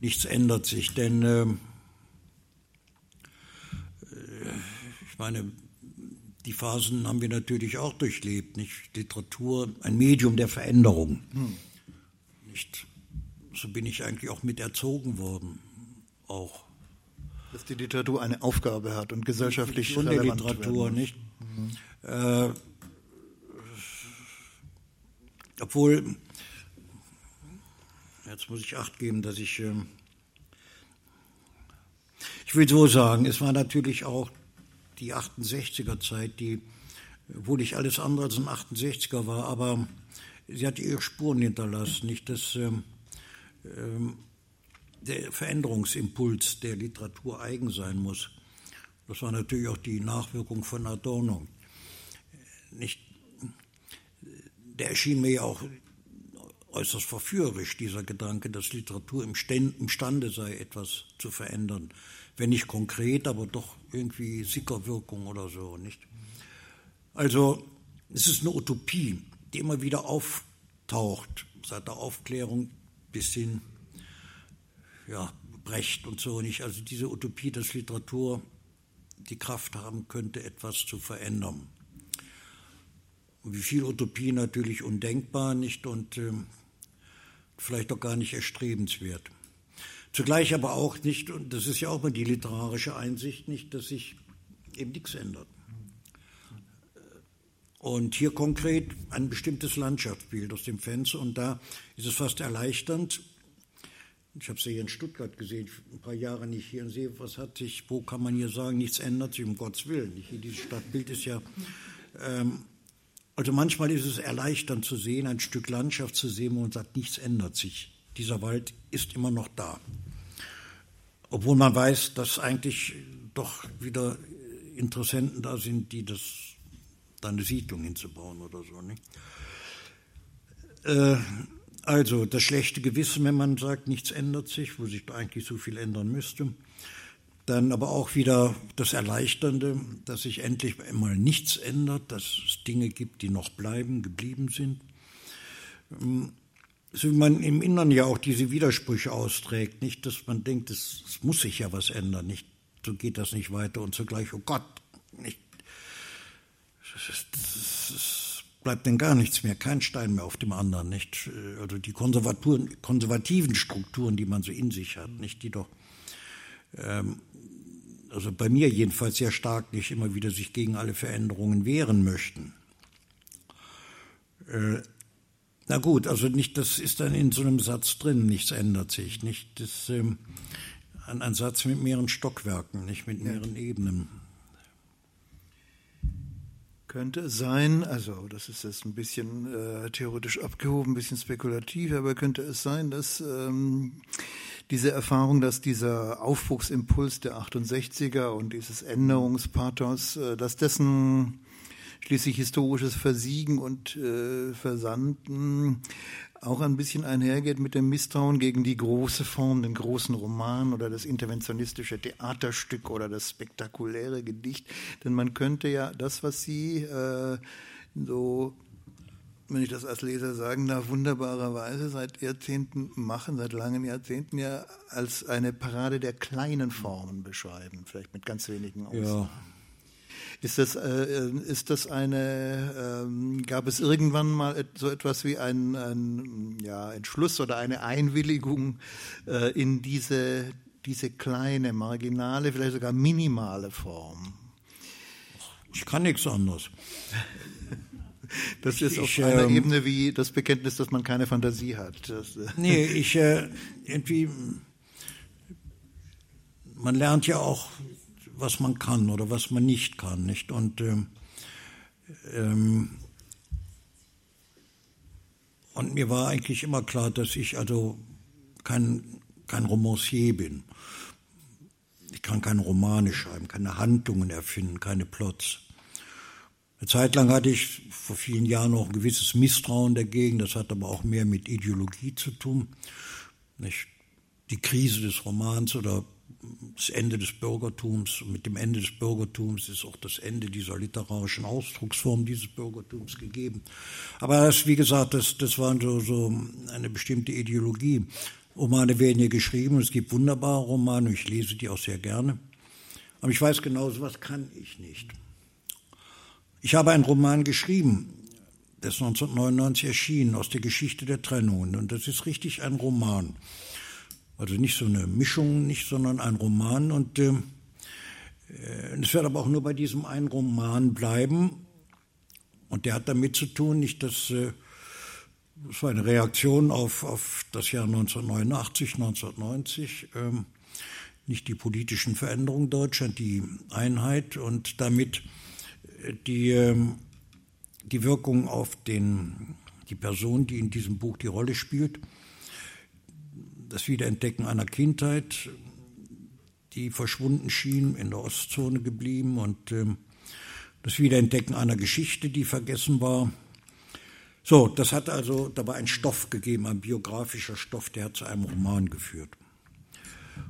Nichts ändert sich, denn ähm, Ich meine, die Phasen haben wir natürlich auch durchlebt, nicht? Literatur, ein Medium der Veränderung. Hm. Nicht? So bin ich eigentlich auch mit erzogen worden, auch. Dass die Literatur eine Aufgabe hat und gesellschaftlich Von der Literatur, nicht? Mhm. Äh, obwohl, jetzt muss ich Acht geben, dass ich, äh, ich will so sagen, es war natürlich auch die 68er Zeit, die wohl nicht alles andere als ein 68er war, aber sie hat ihre Spuren hinterlassen, nicht dass ähm, ähm, der Veränderungsimpuls der Literatur eigen sein muss. Das war natürlich auch die Nachwirkung von Adorno. Nicht, der erschien mir ja auch äußerst verführerisch, dieser Gedanke, dass Literatur imstande sei, etwas zu verändern wenn nicht konkret, aber doch irgendwie Sickerwirkung oder so, nicht? Also, es ist eine Utopie, die immer wieder auftaucht, seit der Aufklärung bis hin, ja, Brecht und so nicht. Also diese Utopie, dass Literatur die Kraft haben könnte, etwas zu verändern. Wie viel Utopie natürlich undenkbar, nicht? Und äh, vielleicht auch gar nicht erstrebenswert. Zugleich aber auch nicht, und das ist ja auch mal die literarische Einsicht, nicht, dass sich eben nichts ändert. Und hier konkret ein bestimmtes Landschaftsbild aus dem Fenster und da ist es fast erleichternd. Ich habe es ja hier in Stuttgart gesehen, ein paar Jahre nicht hier und sehe, was hat sich, wo kann man hier sagen, nichts ändert sich, um Gottes Willen. Hier dieses Stadtbild ist ja, ähm, also manchmal ist es erleichternd zu sehen, ein Stück Landschaft zu sehen, wo man sagt, nichts ändert sich. Dieser Wald ist immer noch da. Obwohl man weiß, dass eigentlich doch wieder Interessenten da sind, die das dann eine Siedlung hinzubauen oder so. Nicht? Äh, also das schlechte Gewissen, wenn man sagt, nichts ändert sich, wo sich eigentlich so viel ändern müsste. Dann aber auch wieder das Erleichternde, dass sich endlich einmal nichts ändert, dass es Dinge gibt, die noch bleiben, geblieben sind. Ähm, so wie man im Innern ja auch diese Widersprüche austrägt, nicht, dass man denkt, es, es muss sich ja was ändern, nicht, so geht das nicht weiter und zugleich, oh Gott, nicht, es bleibt denn gar nichts mehr, kein Stein mehr auf dem anderen, nicht, also die konservativen Strukturen, die man so in sich hat, nicht, die doch, ähm, also bei mir jedenfalls sehr stark nicht immer wieder sich gegen alle Veränderungen wehren möchten. Äh, na gut, also nicht, das ist dann in so einem Satz drin, nichts ändert sich, nicht? Das ähm, ein, ein Satz mit mehreren Stockwerken, nicht mit mehreren ja. Ebenen. Könnte es sein, also das ist jetzt ein bisschen äh, theoretisch abgehoben, ein bisschen spekulativ, aber könnte es sein, dass ähm, diese Erfahrung, dass dieser Aufbruchsimpuls der 68er und dieses Änderungspathos, äh, dass dessen schließlich historisches Versiegen und äh, Versanden auch ein bisschen einhergeht mit dem Misstrauen gegen die große Form, den großen Roman oder das interventionistische Theaterstück oder das spektakuläre Gedicht. Denn man könnte ja das, was Sie äh, so wenn ich das als Leser sagen darf, wunderbarerweise seit Jahrzehnten machen, seit langen Jahrzehnten ja als eine Parade der kleinen Formen beschreiben, vielleicht mit ganz wenigen Ausnahmen. Ja. Ist das, äh, ist das eine, ähm, gab es irgendwann mal so etwas wie ein, ein ja, Entschluss oder eine Einwilligung äh, in diese, diese kleine, marginale, vielleicht sogar minimale Form? Ich kann nichts anderes. Das ist ich, auf einer ähm, Ebene wie das Bekenntnis, dass man keine Fantasie hat. Das, äh nee, ich äh, irgendwie, man lernt ja auch, was man kann oder was man nicht kann, nicht? Und ähm, ähm, und mir war eigentlich immer klar, dass ich also kein, kein Romancier bin. Ich kann keine Romane schreiben, keine Handlungen erfinden, keine Plots. Eine Zeit lang hatte ich vor vielen Jahren noch ein gewisses Misstrauen dagegen, das hat aber auch mehr mit Ideologie zu tun. Nicht? Die Krise des Romans oder das Ende des Bürgertums. Und mit dem Ende des Bürgertums ist auch das Ende dieser literarischen Ausdrucksform dieses Bürgertums gegeben. Aber das, wie gesagt, das, das war so, so eine bestimmte Ideologie. Romane werden hier geschrieben, es gibt wunderbare Romane, ich lese die auch sehr gerne. Aber ich weiß genau, was kann ich nicht. Ich habe einen Roman geschrieben, der ist 1999 erschienen, aus der Geschichte der Trennungen. Und das ist richtig ein Roman. Also nicht so eine Mischung, nicht, sondern ein Roman. Und äh, es wird aber auch nur bei diesem einen Roman bleiben. Und der hat damit zu tun, nicht dass äh, das war eine Reaktion auf, auf das Jahr 1989, 1990, ähm, nicht die politischen Veränderungen Deutschland, die Einheit und damit die, ähm, die Wirkung auf den, die Person, die in diesem Buch die Rolle spielt, das Wiederentdecken einer Kindheit, die verschwunden schien, in der Ostzone geblieben und ähm, das Wiederentdecken einer Geschichte, die vergessen war. So, das hat also dabei einen Stoff gegeben, ein biografischer Stoff, der hat zu einem Roman geführt.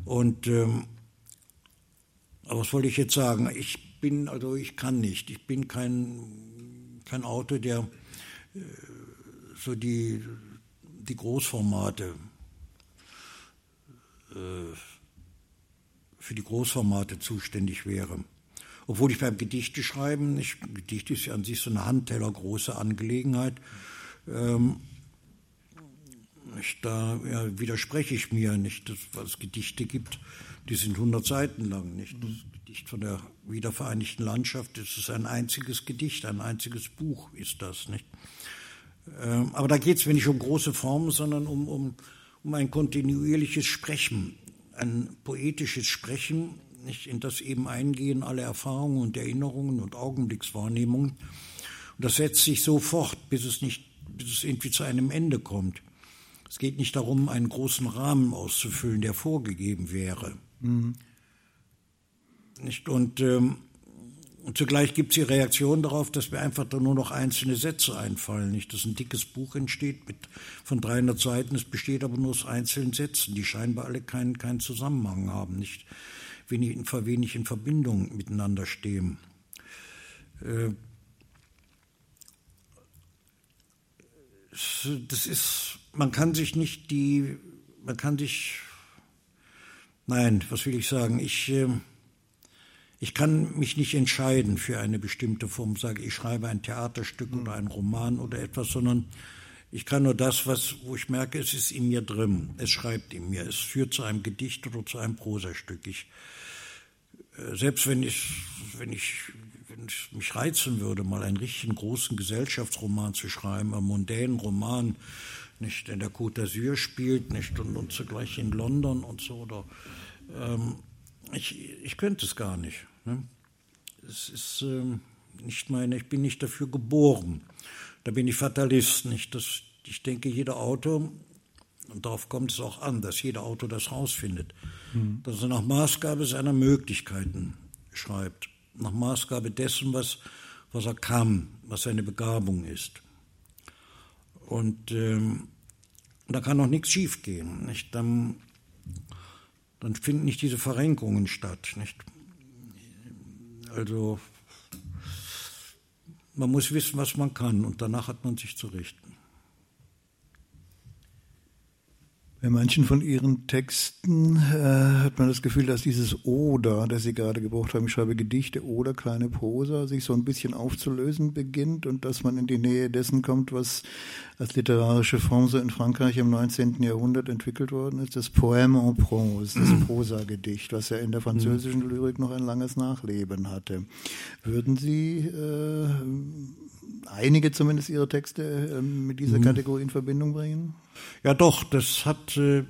Und ähm, was wollte ich jetzt sagen? Ich bin, also ich kann nicht. Ich bin kein, kein Autor, der äh, so die, die Großformate, für die Großformate zuständig wäre. Obwohl ich beim Gedichte schreiben, Gedicht ist ja an sich so eine handtellergroße Angelegenheit, ähm, nicht, da ja, widerspreche ich mir nicht, dass, weil es Gedichte gibt, die sind 100 Seiten lang. Nicht? Das Gedicht von der wiedervereinigten Landschaft das ist ein einziges Gedicht, ein einziges Buch ist das. Nicht? Ähm, aber da geht es mir nicht um große Formen, sondern um, um, um ein kontinuierliches Sprechen, ein poetisches Sprechen, nicht in das eben eingehen alle Erfahrungen und Erinnerungen und Augenblickswahrnehmungen. Und das setzt sich so fort, bis es nicht, bis es irgendwie zu einem Ende kommt. Es geht nicht darum, einen großen Rahmen auszufüllen, der vorgegeben wäre. Mhm. Nicht? Und, ähm, und zugleich gibt es die Reaktion darauf, dass mir einfach da nur noch einzelne Sätze einfallen. Nicht, dass ein dickes Buch entsteht mit von 300 Seiten, es besteht aber nur aus einzelnen Sätzen, die scheinbar alle keinen, keinen Zusammenhang haben, nicht wenig, wenig in Verbindung miteinander stehen. Äh, das ist, man kann sich nicht die, man kann sich Nein, was will ich sagen? Ich, äh, ich kann mich nicht entscheiden für eine bestimmte Form, sage ich schreibe ein Theaterstück mhm. oder einen Roman oder etwas, sondern ich kann nur das, was, wo ich merke, es ist in mir drin, es schreibt in mir, es führt zu einem Gedicht oder zu einem Prosastück. Ich, äh, selbst wenn ich, wenn ich, wenn es mich reizen würde, mal einen richtigen großen Gesellschaftsroman zu schreiben, einen mondänen Roman, nicht in der Côte d'Azur spielt, nicht und, und zugleich in London und so. Oder, ähm, ich, ich könnte es gar nicht. Ne? Es ist ähm, nicht meine, ich bin nicht dafür geboren. Da bin ich Fatalist, nicht? Das, ich denke, jeder Autor, und darauf kommt es auch an, dass jeder Autor das rausfindet, mhm. dass er nach Maßgabe seiner Möglichkeiten schreibt, nach Maßgabe dessen, was, was er kann, was seine Begabung ist. Und ähm, da kann auch nichts schiefgehen. Nicht? Dann, dann finden nicht diese Verrenkungen statt. Nicht? Also man muss wissen, was man kann und danach hat man sich zu Bei manchen von Ihren Texten äh, hat man das Gefühl, dass dieses Oder, das Sie gerade gebraucht haben, ich schreibe Gedichte oder kleine Prosa, sich so ein bisschen aufzulösen beginnt und dass man in die Nähe dessen kommt, was als literarische Form so in Frankreich im 19. Jahrhundert entwickelt worden ist, das Poème en prose, das mhm. Prosagedicht, was ja in der französischen Lyrik noch ein langes Nachleben hatte. Würden Sie äh, einige zumindest Ihrer Texte äh, mit dieser mhm. Kategorie in Verbindung bringen? Ja, doch, das hat. Äh,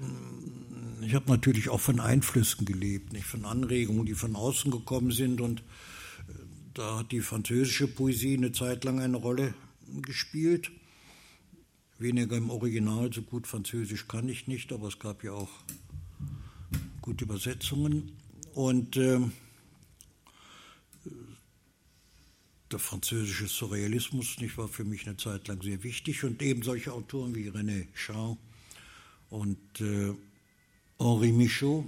ich habe natürlich auch von Einflüssen gelebt, nicht von Anregungen, die von außen gekommen sind. Und äh, da hat die französische Poesie eine Zeit lang eine Rolle gespielt. Weniger im Original, so gut Französisch kann ich nicht, aber es gab ja auch gute Übersetzungen. Und äh, der französische Surrealismus nicht, war für mich eine Zeit lang sehr wichtig und eben solche Autoren wie René Char und äh, Henri Michaud,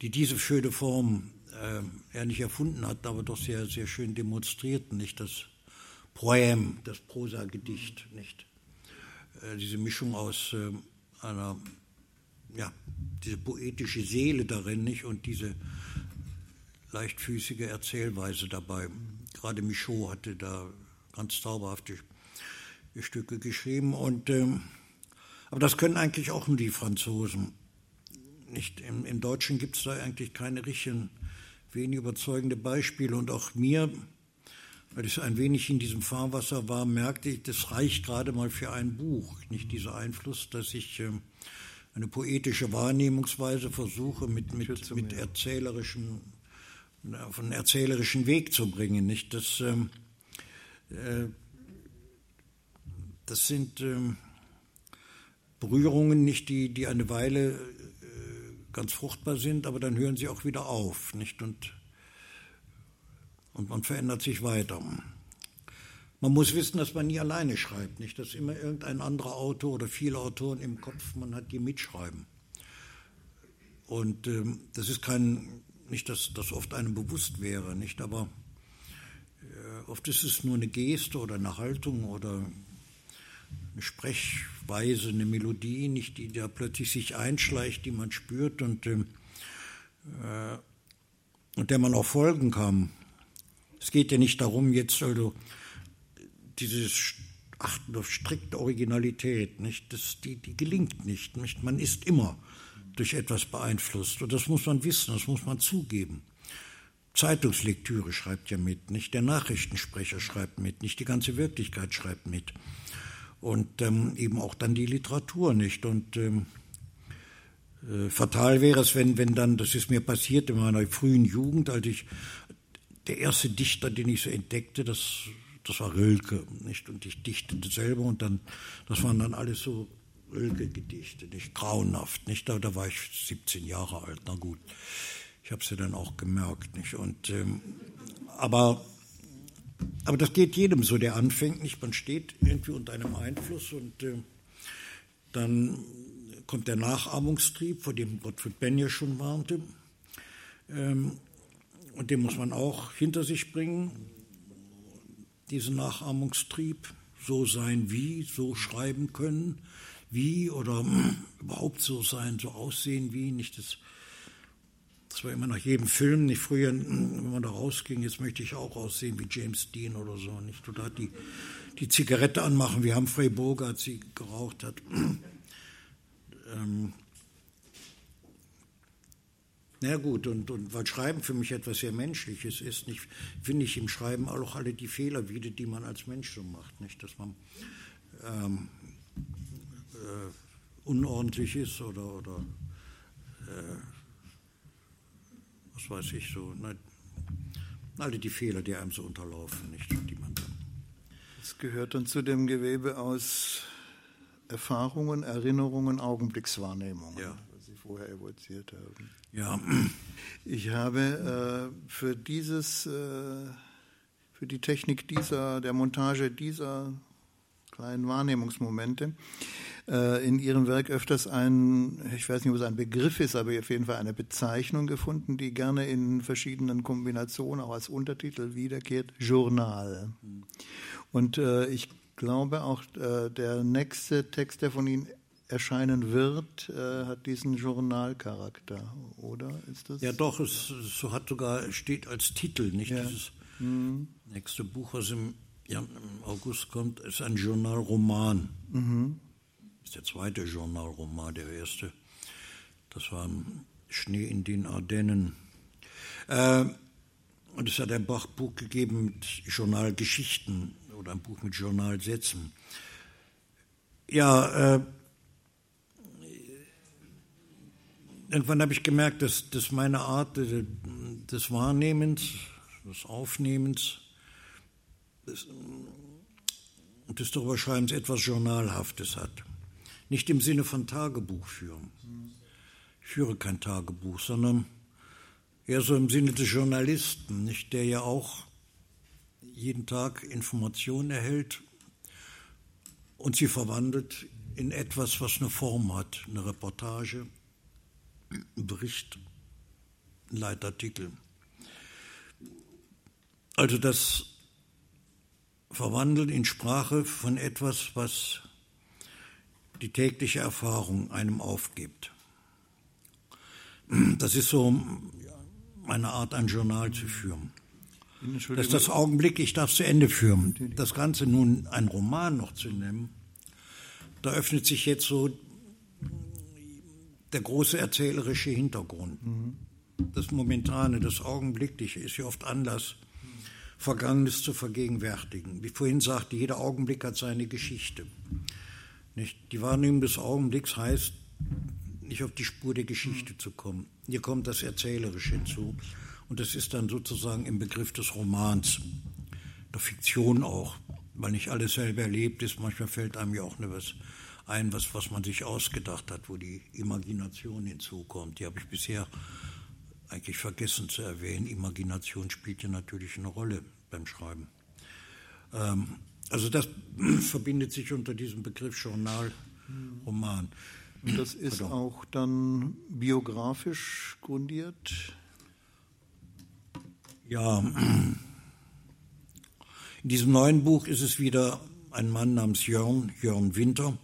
die diese schöne Form äh, er nicht erfunden hat, aber doch sehr, sehr schön demonstrierten, nicht das Poem, das Prosagedicht, nicht? Äh, diese Mischung aus äh, einer, ja, diese poetische Seele darin, nicht? Und diese leichtfüßige Erzählweise dabei. Gerade Michaud hatte da ganz zauberhafte Stücke geschrieben. Und, ähm, aber das können eigentlich auch nur die Franzosen. Nicht, im, Im Deutschen gibt es da eigentlich keine richtigen, wenig überzeugende Beispiele. Und auch mir, weil ich ein wenig in diesem Fahrwasser war, merkte ich, das reicht gerade mal für ein Buch. Nicht dieser Einfluss, dass ich äh, eine poetische Wahrnehmungsweise versuche mit, mit, mit erzählerischen auf einen erzählerischen Weg zu bringen. Nicht? Das, ähm, äh, das sind ähm, Berührungen, nicht die, die eine Weile äh, ganz fruchtbar sind, aber dann hören sie auch wieder auf, nicht? Und, und man verändert sich weiter. Man muss wissen, dass man nie alleine schreibt, nicht? Dass immer irgendein anderer Autor oder viele Autoren im Kopf, man hat die mitschreiben. Und ähm, das ist kein nicht, dass das oft einem bewusst wäre, nicht, aber äh, oft ist es nur eine Geste oder eine Haltung oder eine Sprechweise, eine Melodie, nicht die da plötzlich sich einschleicht, die man spürt und, ähm, äh, und der man auch folgen kann. Es geht ja nicht darum, jetzt also dieses Achten auf strikte Originalität, nicht? Das, die, die gelingt nicht, nicht. Man ist immer durch etwas beeinflusst. Und das muss man wissen, das muss man zugeben. Zeitungslektüre schreibt ja mit, nicht der Nachrichtensprecher schreibt mit, nicht die ganze Wirklichkeit schreibt mit. Und ähm, eben auch dann die Literatur nicht. Und ähm, äh, fatal wäre es, wenn, wenn dann, das ist mir passiert in meiner frühen Jugend, als ich, der erste Dichter, den ich so entdeckte, das, das war Rilke, nicht? Und ich dichtete selber und dann, das waren dann alles so Rilke-Gedichte, nicht grauenhaft, nicht? Da, da war ich 17 Jahre alt, na gut. Ich habe es ja dann auch gemerkt, nicht? Und, ähm, aber, aber das geht jedem so, der anfängt, nicht? Man steht irgendwie unter einem Einfluss und äh, dann kommt der Nachahmungstrieb, vor dem Gottfried Benn ja schon warnte. Ähm, und den muss man auch hinter sich bringen, diesen Nachahmungstrieb, so sein wie, so schreiben können, wie oder überhaupt so sein, so aussehen wie, nicht das. Das war immer nach jedem Film, nicht früher, wenn man da rausging, jetzt möchte ich auch aussehen wie James Dean oder so, nicht? Oder die, die Zigarette anmachen, wie Humphrey Bogart sie geraucht hat. ähm, na gut, und, und weil Schreiben für mich etwas sehr Menschliches ist, nicht, finde ich im Schreiben auch alle die Fehler wieder, die man als Mensch so macht. Nicht? Dass man ähm, äh, unordentlich ist oder, oder äh, was weiß ich so. Ne, alle die Fehler, die einem so unterlaufen, nicht, die man dann. Das gehört dann zu dem Gewebe aus Erfahrungen, Erinnerungen, Augenblickswahrnehmungen, ja. was Sie vorher evoziert haben. Ja. Ich habe äh, für dieses, äh, für die Technik dieser, der Montage dieser kleinen Wahrnehmungsmomente äh, in Ihrem Werk öfters ein, ich weiß nicht, ob es ein Begriff ist, aber auf jeden Fall eine Bezeichnung gefunden, die gerne in verschiedenen Kombinationen auch als Untertitel wiederkehrt, Journal. Und äh, ich glaube auch, äh, der nächste Text, der von Ihnen erscheinen wird, äh, hat diesen Journalcharakter, oder? Ist das? Ja, doch, es so hat sogar steht als Titel, nicht ja. dieses mhm. nächste Buch, was im, ja, im, August kommt, ist ein Journalroman. Mhm. Ist der zweite Journalroman, der erste. Das war Schnee in den Ardennen. Äh, und es hat ein Buch gegeben mit Journalgeschichten oder ein Buch mit Journalsätzen. Ja, äh, irgendwann habe ich gemerkt, dass, dass meine Art des Wahrnehmens, des Aufnehmens des, des Darüberschreibens etwas Journalhaftes hat. Nicht im Sinne von Tagebuch führen. Ich führe kein Tagebuch, sondern eher so im Sinne des Journalisten, nicht der ja auch jeden Tag Informationen erhält und sie verwandelt in etwas, was eine Form hat, eine Reportage, ein Bericht, ein Leitartikel. Also das Verwandeln in Sprache von etwas, was die tägliche Erfahrung einem aufgibt. Das ist so eine Art, ein Journal zu führen. Das ist das Augenblick, ich darf zu Ende führen. Das Ganze nun ein Roman noch zu nennen, da öffnet sich jetzt so der große erzählerische Hintergrund. Mhm. Das Momentane, das Augenblickliche ist ja oft Anlass, Vergangenes zu vergegenwärtigen. Wie vorhin sagte, jeder Augenblick hat seine Geschichte. Nicht? Die Wahrnehmung des Augenblicks heißt, nicht auf die Spur der Geschichte zu kommen. Hier kommt das Erzählerische hinzu. Und das ist dann sozusagen im Begriff des Romans, der Fiktion auch, weil nicht alles selber erlebt ist. Manchmal fällt einem ja auch nur was ein, was, was man sich ausgedacht hat, wo die Imagination hinzukommt. Die habe ich bisher eigentlich vergessen zu erwähnen. Imagination spielt ja natürlich eine Rolle beim Schreiben. Ähm, also das verbindet sich unter diesem Begriff Journal, Roman. Und das ist Pardon. auch dann biografisch grundiert? Ja, in diesem neuen Buch ist es wieder ein Mann namens Jörn, Jörn Winter,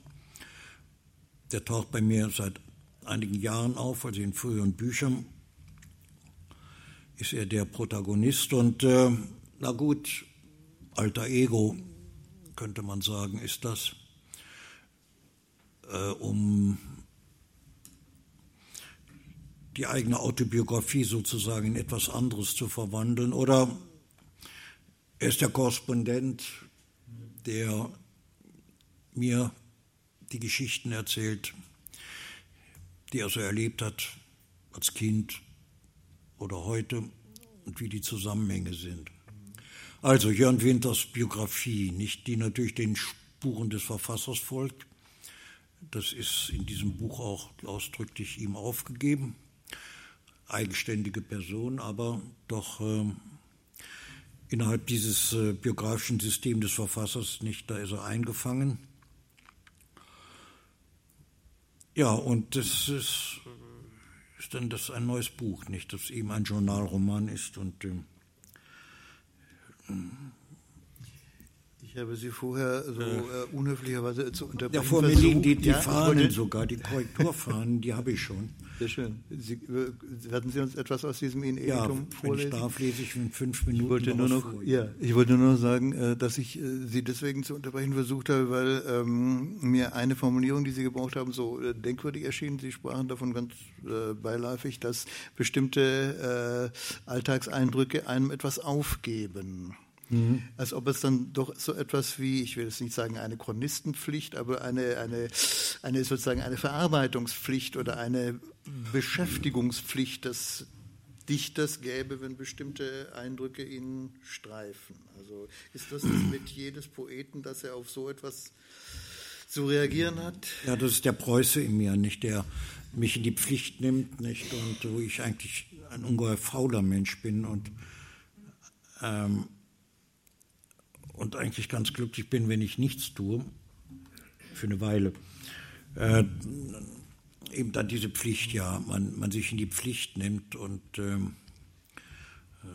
der taucht bei mir seit einigen Jahren auf, also in früheren Büchern ist er der Protagonist und äh, na gut, alter Ego könnte man sagen, ist das, äh, um die eigene Autobiografie sozusagen in etwas anderes zu verwandeln. Oder er ist der Korrespondent, der mir die Geschichten erzählt, die er so erlebt hat als Kind oder heute und wie die Zusammenhänge sind. Also Jörn Winters Biografie, nicht die natürlich den Spuren des Verfassers folgt. Das ist in diesem Buch auch ausdrücklich ihm aufgegeben. Eigenständige Person, aber doch äh, innerhalb dieses äh, biografischen Systems des Verfassers nicht, da ist er eingefangen. Ja, und das ist, ist dann das ein neues Buch, nicht, das eben ein Journalroman ist und äh, ich habe Sie vorher so äh, unhöflicherweise zu unterbrechen Ja, vor mir liegen die, die ja, Fahnen sogar, die Korrekturfahnen, die habe ich schon. Sehr schön. Sie, äh, werden Sie uns etwas aus diesem In ja, vorlesen? ich darf, lese ich in fünf Minuten ich wollte nur noch, vor. Ja, ich wollte nur noch sagen, äh, dass ich Sie deswegen zu unterbrechen versucht habe, weil ähm, mir eine Formulierung, die Sie gebraucht haben, so denkwürdig erschien. Sie sprachen davon ganz äh, beiläufig, dass bestimmte äh, Alltagseindrücke einem etwas aufgeben. Mhm. Als ob es dann doch so etwas wie, ich will jetzt nicht sagen eine Chronistenpflicht, aber eine, eine, eine sozusagen eine Verarbeitungspflicht oder eine Beschäftigungspflicht des Dichters gäbe, wenn bestimmte Eindrücke ihn streifen. Also ist das das Metier des Poeten, dass er auf so etwas zu reagieren hat? Ja, das ist der Preuße in mir, nicht der mich in die Pflicht nimmt, nicht und wo ich eigentlich ein ungeheuer fauler Mensch bin und ähm, und eigentlich ganz glücklich bin, wenn ich nichts tue, für eine Weile. Äh, eben dann diese Pflicht, ja, man, man sich in die Pflicht nimmt und ähm,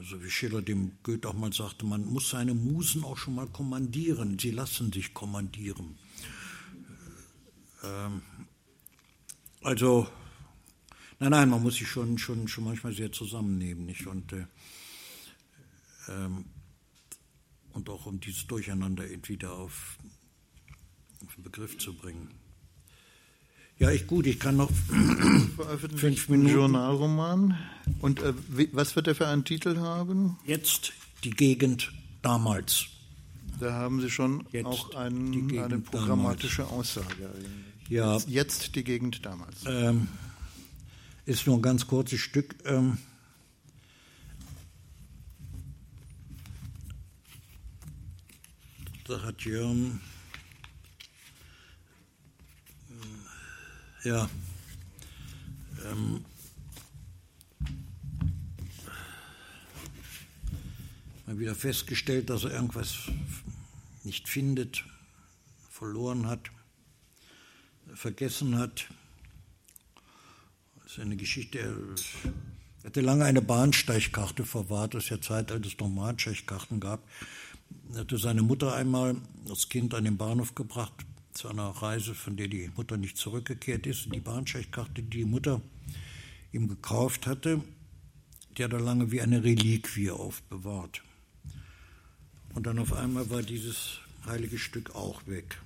so wie Schiller dem Goethe auch mal sagte, man muss seine Musen auch schon mal kommandieren, sie lassen sich kommandieren. Ähm, Also, nein, nein, man muss sich schon, schon, schon manchmal sehr zusammennehmen, nicht? Und, äh, ähm, und auch um dieses Durcheinander wieder auf, auf den Begriff zu bringen. Ja, ich gut, ich kann noch fünf Minuten. Journalroman. Und äh, was wird er für einen Titel haben? Jetzt die Gegend damals. Da haben Sie schon Jetzt auch ein, eine programmatische damals. Aussage. Ja. Jetzt die Gegend damals. Ähm, ist nur ein ganz kurzes Stück. Ähm, da hat Jörn ja, ähm, mal wieder festgestellt, dass er irgendwas nicht findet, verloren hat, vergessen hat. Das ist eine Geschichte, er hatte lange eine Bahnsteigkarte verwahrt, das ja Zeit, als es noch Bahnsteigkarten gab. Hatte seine Mutter einmal als Kind an den Bahnhof gebracht, zu einer Reise, von der die Mutter nicht zurückgekehrt ist. Und die Bahnsteigkarte, die die Mutter ihm gekauft hatte, die hat er lange wie eine Reliquie aufbewahrt. Und dann auf einmal war dieses heilige Stück auch weg.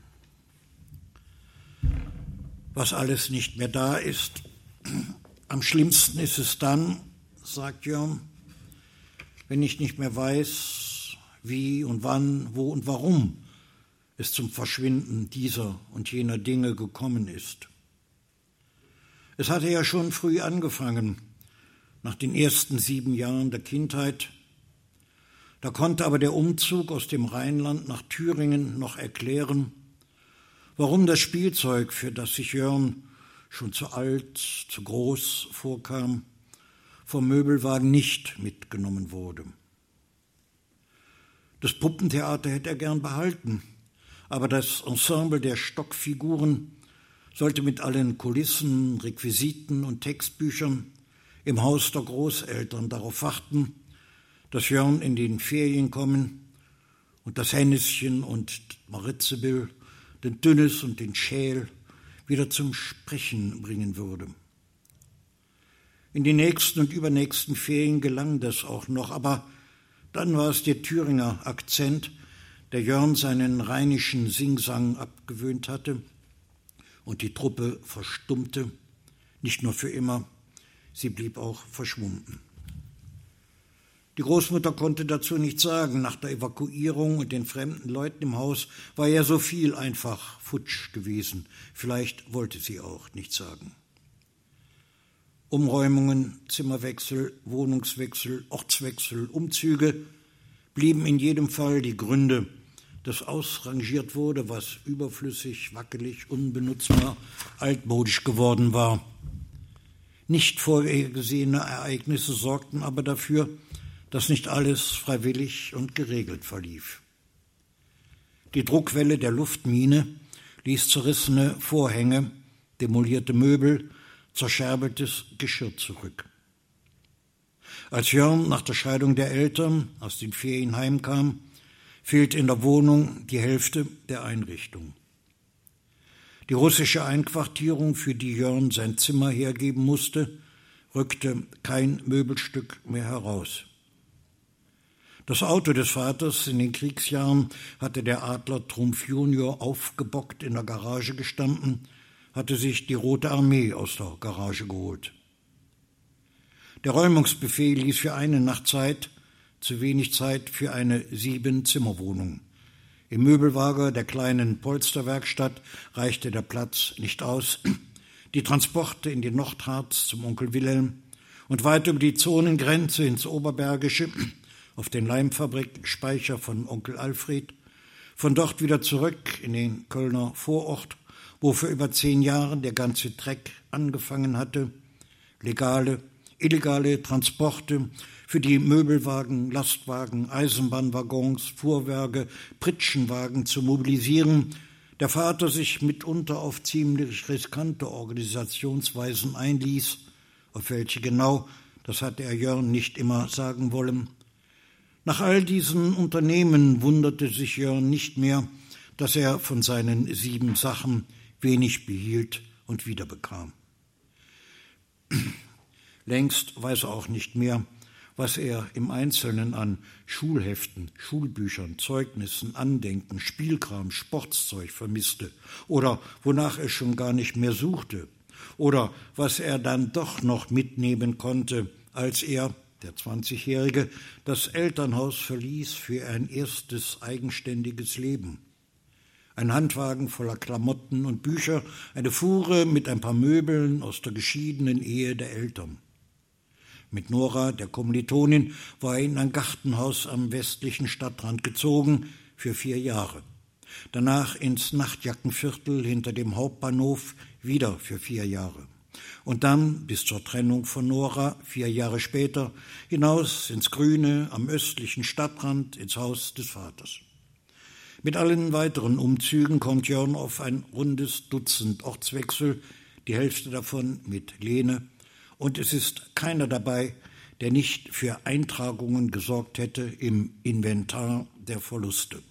Was alles nicht mehr da ist. Am schlimmsten ist es dann, sagt Jörn, wenn ich nicht mehr weiß, wie und wann, wo und warum es zum Verschwinden dieser und jener Dinge gekommen ist. Es hatte ja schon früh angefangen, nach den ersten sieben Jahren der Kindheit. Da konnte aber der Umzug aus dem Rheinland nach Thüringen noch erklären, warum das Spielzeug, für das sich Jörn schon zu alt, zu groß vorkam, vom Möbelwagen nicht mitgenommen wurde. Das Puppentheater hätte er gern behalten aber das Ensemble der Stockfiguren sollte mit allen Kulissen, Requisiten und Textbüchern im Haus der Großeltern darauf warten, dass Jörn in den Ferien kommen und das Henneschen und Maritzebill, den Dünnes und den Schäl wieder zum Sprechen bringen würde. In den nächsten und übernächsten Ferien gelang das auch noch, aber dann war es der Thüringer Akzent, der Jörn seinen rheinischen Singsang abgewöhnt hatte, und die Truppe verstummte, nicht nur für immer, sie blieb auch verschwunden. Die Großmutter konnte dazu nichts sagen. Nach der Evakuierung und den fremden Leuten im Haus war ja so viel einfach futsch gewesen. Vielleicht wollte sie auch nichts sagen. Umräumungen, Zimmerwechsel, Wohnungswechsel, Ortswechsel, Umzüge blieben in jedem Fall die Gründe das ausrangiert wurde, was überflüssig, wackelig, unbenutzbar, altmodisch geworden war. Nicht vorhergesehene Ereignisse sorgten aber dafür, dass nicht alles freiwillig und geregelt verlief. Die Druckwelle der Luftmine ließ zerrissene Vorhänge, demolierte Möbel, zerscherbeltes Geschirr zurück. Als Jörn nach der Scheidung der Eltern aus den Ferien heimkam, fehlt in der Wohnung die Hälfte der Einrichtung. Die russische Einquartierung, für die Jörn sein Zimmer hergeben musste, rückte kein Möbelstück mehr heraus. Das Auto des Vaters in den Kriegsjahren hatte der Adler Trumpf Junior aufgebockt in der Garage gestanden, hatte sich die Rote Armee aus der Garage geholt. Der Räumungsbefehl ließ für eine Nacht Zeit, zu wenig Zeit für eine Sieben-Zimmer-Wohnung. Im Möbelwager der kleinen Polsterwerkstatt reichte der Platz nicht aus. Die Transporte in den Nordharz zum Onkel Wilhelm und weit über die Zonengrenze ins Oberbergische auf den Leimfabrikspeicher von Onkel Alfred, von dort wieder zurück in den Kölner Vorort, wo für über zehn Jahre der ganze Dreck angefangen hatte, legale, illegale Transporte für die Möbelwagen, Lastwagen, Eisenbahnwaggons, Fuhrwerke, Pritschenwagen zu mobilisieren, der Vater sich mitunter auf ziemlich riskante Organisationsweisen einließ, auf welche genau, das hat er Jörn nicht immer sagen wollen. Nach all diesen Unternehmen wunderte sich Jörn nicht mehr, dass er von seinen sieben Sachen wenig behielt und wiederbekam. Längst weiß er auch nicht mehr, was er im Einzelnen an Schulheften, Schulbüchern, Zeugnissen, Andenken, Spielkram, Sportzeug vermisste oder wonach er schon gar nicht mehr suchte oder was er dann doch noch mitnehmen konnte, als er, der 20-Jährige, das Elternhaus verließ für ein erstes eigenständiges Leben. Ein Handwagen voller Klamotten und Bücher, eine Fuhre mit ein paar Möbeln aus der geschiedenen Ehe der Eltern. Mit Nora, der Kommilitonin, war er in ein Gartenhaus am westlichen Stadtrand gezogen für vier Jahre. Danach ins Nachtjackenviertel hinter dem Hauptbahnhof wieder für vier Jahre. Und dann bis zur Trennung von Nora, vier Jahre später, hinaus ins Grüne, am östlichen Stadtrand, ins Haus des Vaters. Mit allen weiteren Umzügen kommt Jörn auf ein rundes Dutzend Ortswechsel, die Hälfte davon mit Lene, und es ist keiner dabei, der nicht für Eintragungen gesorgt hätte im Inventar der Verluste.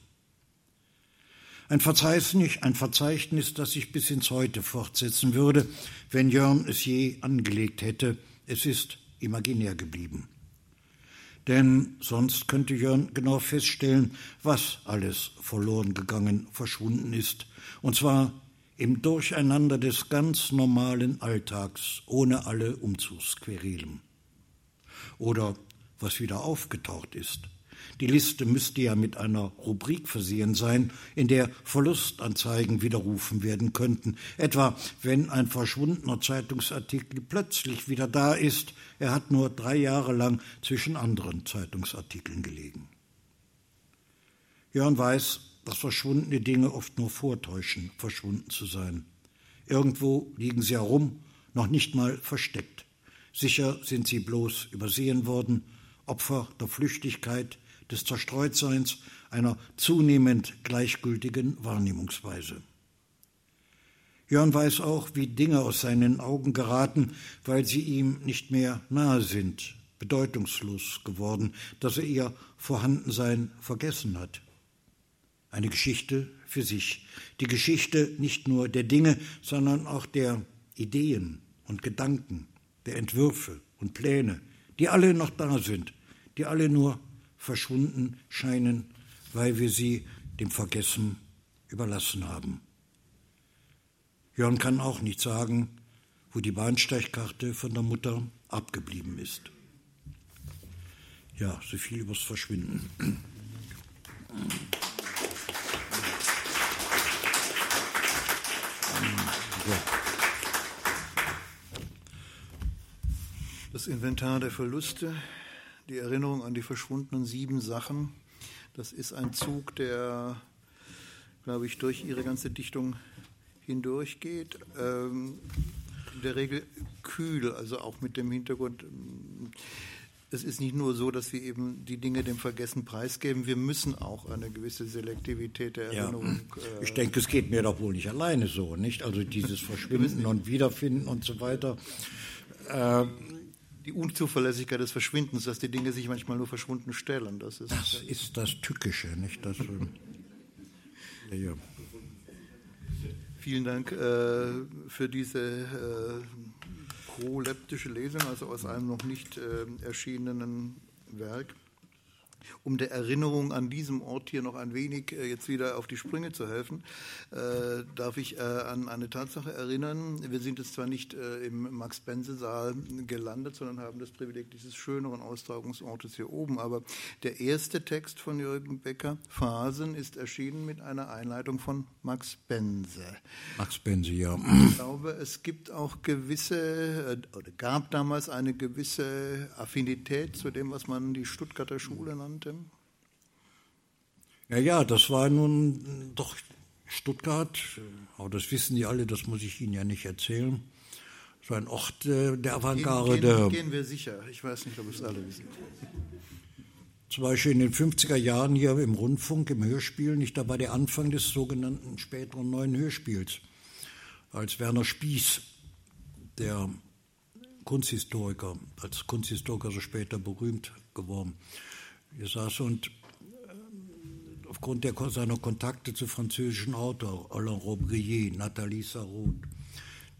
Ein Verzeichnis, ein Verzeichnis, das sich bis ins Heute fortsetzen würde, wenn Jörn es je angelegt hätte. Es ist imaginär geblieben. Denn sonst könnte Jörn genau feststellen, was alles verloren gegangen, verschwunden ist. Und zwar im Durcheinander des ganz normalen Alltags, ohne alle Umzugsquerelen. Oder was wieder aufgetaucht ist. Die Liste müsste ja mit einer Rubrik versehen sein, in der Verlustanzeigen widerrufen werden könnten. Etwa, wenn ein verschwundener Zeitungsartikel plötzlich wieder da ist, er hat nur drei Jahre lang zwischen anderen Zeitungsartikeln gelegen. Jörn weiß, dass verschwundene Dinge oft nur vortäuschen, verschwunden zu sein. Irgendwo liegen sie herum, noch nicht mal versteckt. Sicher sind sie bloß übersehen worden, Opfer der Flüchtigkeit, des Zerstreutseins, einer zunehmend gleichgültigen Wahrnehmungsweise. Jörn weiß auch, wie Dinge aus seinen Augen geraten, weil sie ihm nicht mehr nahe sind, bedeutungslos geworden, dass er ihr Vorhandensein vergessen hat eine Geschichte für sich. Die Geschichte nicht nur der Dinge, sondern auch der Ideen und Gedanken, der Entwürfe und Pläne, die alle noch da sind, die alle nur verschwunden scheinen, weil wir sie dem Vergessen überlassen haben. Jörn kann auch nicht sagen, wo die Bahnsteigkarte von der Mutter abgeblieben ist. Ja, so viel übers Verschwinden. Das Inventar der Verluste, die Erinnerung an die verschwundenen sieben Sachen, das ist ein Zug, der, glaube ich, durch ihre ganze Dichtung hindurchgeht. Ähm, in der Regel kühl, also auch mit dem Hintergrund, es ist nicht nur so, dass wir eben die Dinge dem Vergessen preisgeben, wir müssen auch eine gewisse Selektivität der Erinnerung. Ja. Ich denke, es geht mir doch wohl nicht alleine so, nicht? Also dieses Verschwinden und Wiederfinden und so weiter. Äh, die Unzuverlässigkeit des Verschwindens, dass die Dinge sich manchmal nur verschwunden stellen. Das ist das, ist das Tückische, nicht? Das, äh, ja, ja. Vielen Dank äh, für diese äh, proleptische Lesung, also aus einem noch nicht äh, erschienenen Werk um der Erinnerung an diesem Ort hier noch ein wenig äh, jetzt wieder auf die Sprünge zu helfen, äh, darf ich äh, an eine Tatsache erinnern. Wir sind jetzt zwar nicht im Max-Bense-Saal gelandet, sondern haben das Privileg dieses schöneren Austragungsortes hier oben. Aber der erste Text von Jürgen Becker, Phasen, ist erschienen mit einer Einleitung von Max Bense. Max Bense, ja. Ich glaube, es gibt auch gewisse, oder gab damals eine gewisse Affinität zu dem, was man die Stuttgarter Schule nannte konnte? Ja, ja, das war nun doch Stuttgart, aber das wissen die alle, das muss ich Ihnen ja nicht erzählen. So ein Ort äh, der Avantgarde. Gehen, gehen, gehen wir sicher. Ich weiß nicht, ob es alle wissen. Zum Beispiel in den 50er Jahren hier im Rundfunk, im Hörspiel, nicht dabei der Anfang des sogenannten späteren neuen Hörspiels, als Werner Spieß, der Kunsthistoriker, als Kunsthistoriker so später berühmt geworden, hier saß und äh, aufgrund der, seiner Kontakte zu französischen Autoren, Alain Robrillier, Nathalie Sarraud,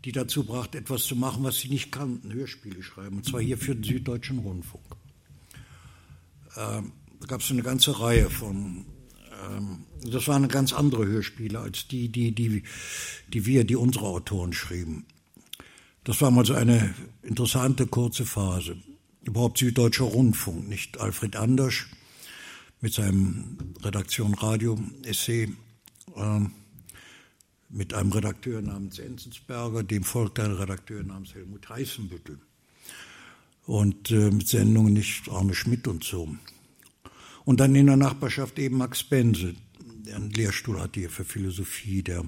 die dazu brachte, etwas zu machen, was sie nicht kannten, Hörspiele schreiben, und zwar hier für den Süddeutschen Rundfunk. Ähm, da gab es eine ganze Reihe von, ähm, das waren ganz andere Hörspiele als die, die, die, die wir, die unsere Autoren schrieben. Das war mal so eine interessante kurze Phase. Überhaupt Süddeutscher Rundfunk, nicht Alfred Anders mit seinem Redaktion Radio Essay. Ähm, mit einem Redakteur namens Enzensberger, dem folgte ein Redakteur namens Helmut Heißenbüttel. Und äh, mit Sendungen nicht Arne Schmidt und so. Und dann in der Nachbarschaft eben Max Bense, der einen Lehrstuhl hatte hier für Philosophie, der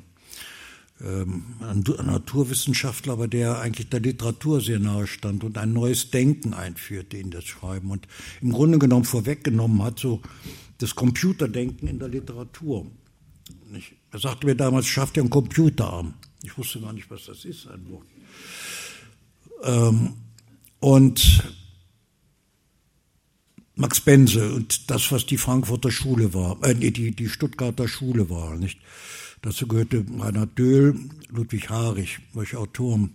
ein Naturwissenschaftler, aber der eigentlich der Literatur sehr nahe stand und ein neues Denken einführte in das Schreiben und im Grunde genommen vorweggenommen hat, so das Computerdenken in der Literatur. Er sagte mir damals, schafft ihr einen Computerarm. Ich wusste gar nicht, was das ist, ein Wort. Ähm, und Max Bense und das, was die Frankfurter Schule war, äh, die, die Stuttgarter Schule war, nicht? Dazu gehörte Reinhard Döhl, Ludwig Harich, solche Autoren,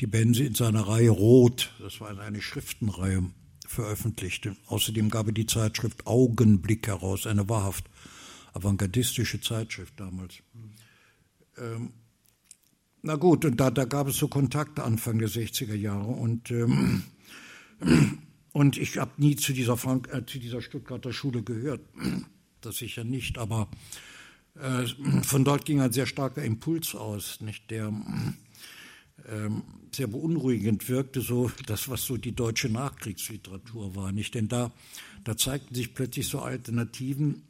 die Bense in seiner Reihe Rot, das war eine Schriftenreihe, veröffentlichte. Außerdem gab er die Zeitschrift Augenblick heraus, eine wahrhaft avantgardistische Zeitschrift damals. Ähm, na gut, und da, da gab es so Kontakte Anfang der 60er Jahre und, ähm, und ich habe nie zu dieser, Frank äh, zu dieser Stuttgarter Schule gehört, das sicher nicht, aber von dort ging ein sehr starker Impuls aus, nicht, der ähm, sehr beunruhigend wirkte, so das, was so die deutsche Nachkriegsliteratur war, nicht, denn da, da zeigten sich plötzlich so Alternativen,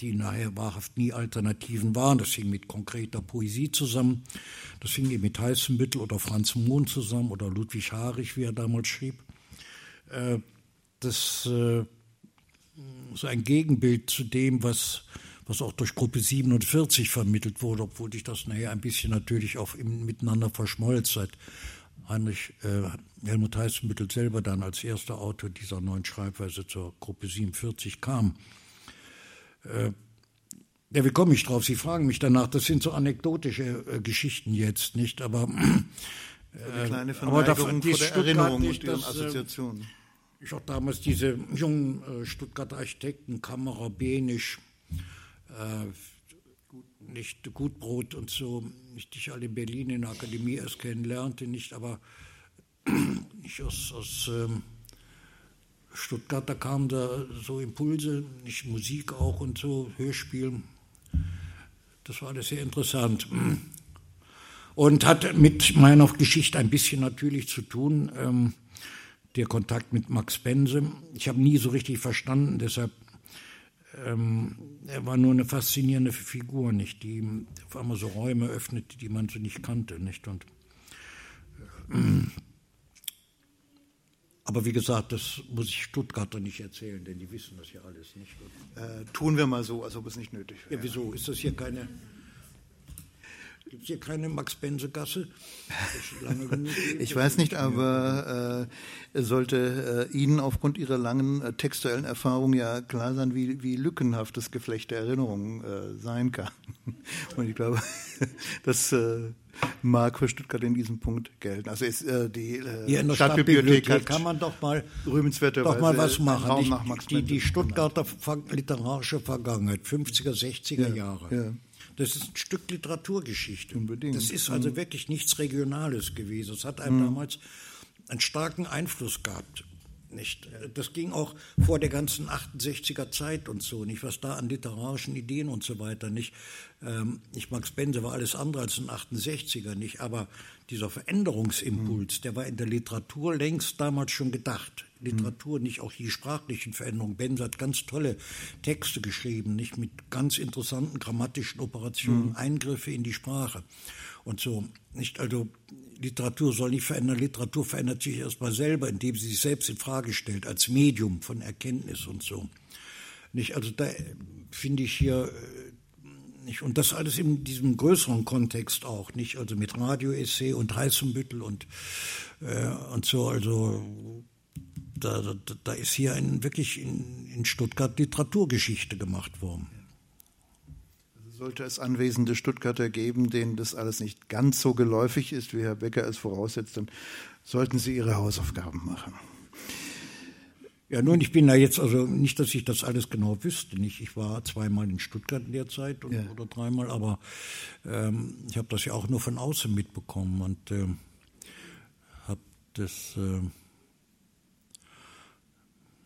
die nachher wahrhaft nie Alternativen waren. Das hing mit konkreter Poesie zusammen. Das hing eben mit Heißenbüttel oder Franz Mohn zusammen oder Ludwig Harich, wie er damals schrieb. Äh, das äh, ist ein Gegenbild zu dem, was, was auch durch Gruppe 47 vermittelt wurde, obwohl sich das nachher ein bisschen natürlich auch im, miteinander verschmolz, seit Heinrich äh, Helmut Heißenbüttel selber dann als erster Autor dieser neuen Schreibweise zur Gruppe 47 kam. Äh, ja, wie komme ich drauf? Sie fragen mich danach. Das sind so anekdotische äh, Geschichten jetzt, nicht? Aber äh, kleine aber davon, vor der Erinnerung nicht, und ihren äh, Assoziationen. Ich auch damals diese jungen äh, Stuttgarter Architekten, Kammerer, Benisch, nicht Gutbrot und so, nicht ich alle in Berlin in der Akademie erst kennenlernte, nicht, aber nicht aus, aus ähm, Stuttgart, da kamen da so Impulse, nicht Musik auch und so, Hörspielen. Das war alles sehr interessant. Und hat mit meiner Geschichte ein bisschen natürlich zu tun, ähm, der Kontakt mit Max Bense. Ich habe nie so richtig verstanden, deshalb, ähm, er war nur eine faszinierende Figur, nicht, die auf einmal so Räume öffnete, die man so nicht kannte, nicht, und äh, aber wie gesagt, das muss ich Stuttgarter nicht erzählen, denn die wissen das ja alles nicht. Äh, tun wir mal so, als ob es nicht nötig wäre. Ja, wieso? Ist das hier keine. Gibt es hier keine Max-Bense-Gasse? ich weiß nicht, aber äh, sollte äh, Ihnen aufgrund Ihrer langen äh, textuellen Erfahrung ja klar sein, wie, wie lückenhaft das Geflecht der Erinnerungen äh, sein kann. Und ich glaube, das äh, mag für Stuttgart in diesem Punkt gelten. Also ist äh, die äh, Stadtbibliothek, Stadtbibliothek kann man doch mal doch mal was machen. Die, die, die Stuttgarter literarische Vergangenheit, 50er, 60er ja, Jahre. Ja. Das ist ein Stück Literaturgeschichte. Unbedingt. Das ist also wirklich nichts Regionales gewesen. Es hat einem mhm. damals einen starken Einfluss gehabt. Nicht? Das ging auch vor der ganzen 68er Zeit und so, nicht was da an literarischen Ideen und so weiter nicht. Ähm, ich Max Bense war alles andere als ein 68er nicht, aber dieser Veränderungsimpuls, mhm. der war in der Literatur längst damals schon gedacht. Literatur, nicht auch die sprachlichen Veränderungen. Benz hat ganz tolle Texte geschrieben, nicht mit ganz interessanten grammatischen Operationen, mhm. Eingriffe in die Sprache und so. Nicht also Literatur soll nicht verändern. Literatur verändert sich erstmal selber, indem sie sich selbst in Frage stellt als Medium von Erkenntnis und so. Nicht also da finde ich hier äh, nicht und das alles in diesem größeren Kontext auch nicht also mit Radioessay und Heißenbüttel und äh, und so also da, da, da ist hier ein, wirklich in, in Stuttgart Literaturgeschichte gemacht worden. Sollte es anwesende Stuttgarter geben, denen das alles nicht ganz so geläufig ist, wie Herr Becker es voraussetzt, dann sollten Sie Ihre Hausaufgaben machen. Ja, nun, ich bin da jetzt, also nicht, dass ich das alles genau wüsste. Nicht, ich war zweimal in Stuttgart in der Zeit und, ja. oder dreimal, aber ähm, ich habe das ja auch nur von außen mitbekommen und äh, habe das. Äh,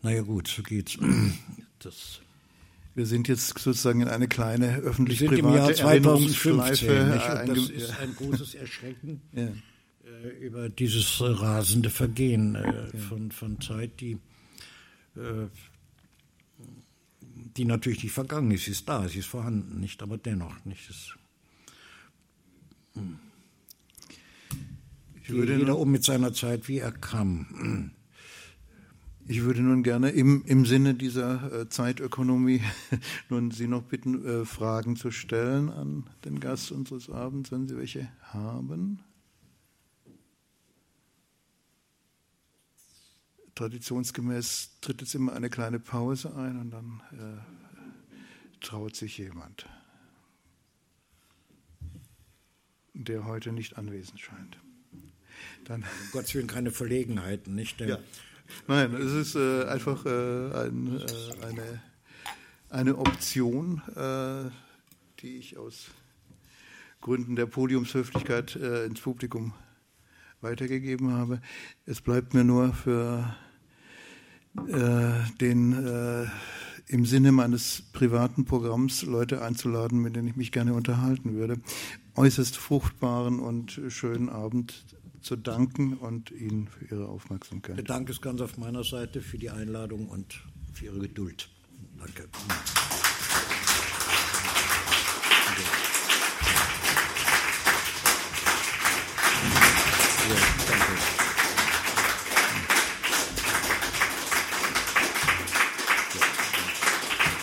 naja, gut, so geht's. Das, wir sind jetzt sozusagen in eine kleine öffentlich-private im Jahr 2015. Nicht? Und das ist ein großes Erschrecken ja. äh, über dieses rasende Vergehen äh, von, von Zeit, die äh, die natürlich nicht vergangen ist. Sie ist da, sie ist vorhanden, nicht, aber dennoch nicht. Es, hm. ich würde jeder um mit seiner Zeit, wie er kam. Ich würde nun gerne im, im Sinne dieser äh, Zeitökonomie nun Sie noch bitten, äh, Fragen zu stellen an den Gast unseres Abends, wenn Sie welche haben. traditionsgemäß tritt jetzt immer eine kleine Pause ein und dann äh, traut sich jemand, der heute nicht anwesend scheint. Dann, um Gottes Willen keine Verlegenheiten, nicht? Ja. Nein, es ist äh, einfach äh, ein, äh, eine, eine Option, äh, die ich aus Gründen der Podiumshöflichkeit äh, ins Publikum weitergegeben habe. Es bleibt mir nur für äh, den im Sinne meines privaten Programms Leute einzuladen, mit denen ich mich gerne unterhalten würde, äußerst fruchtbaren und schönen Abend zu danken und Ihnen für Ihre Aufmerksamkeit. Der Dank ist ganz auf meiner Seite für die Einladung und für Ihre Geduld. Danke. Danke.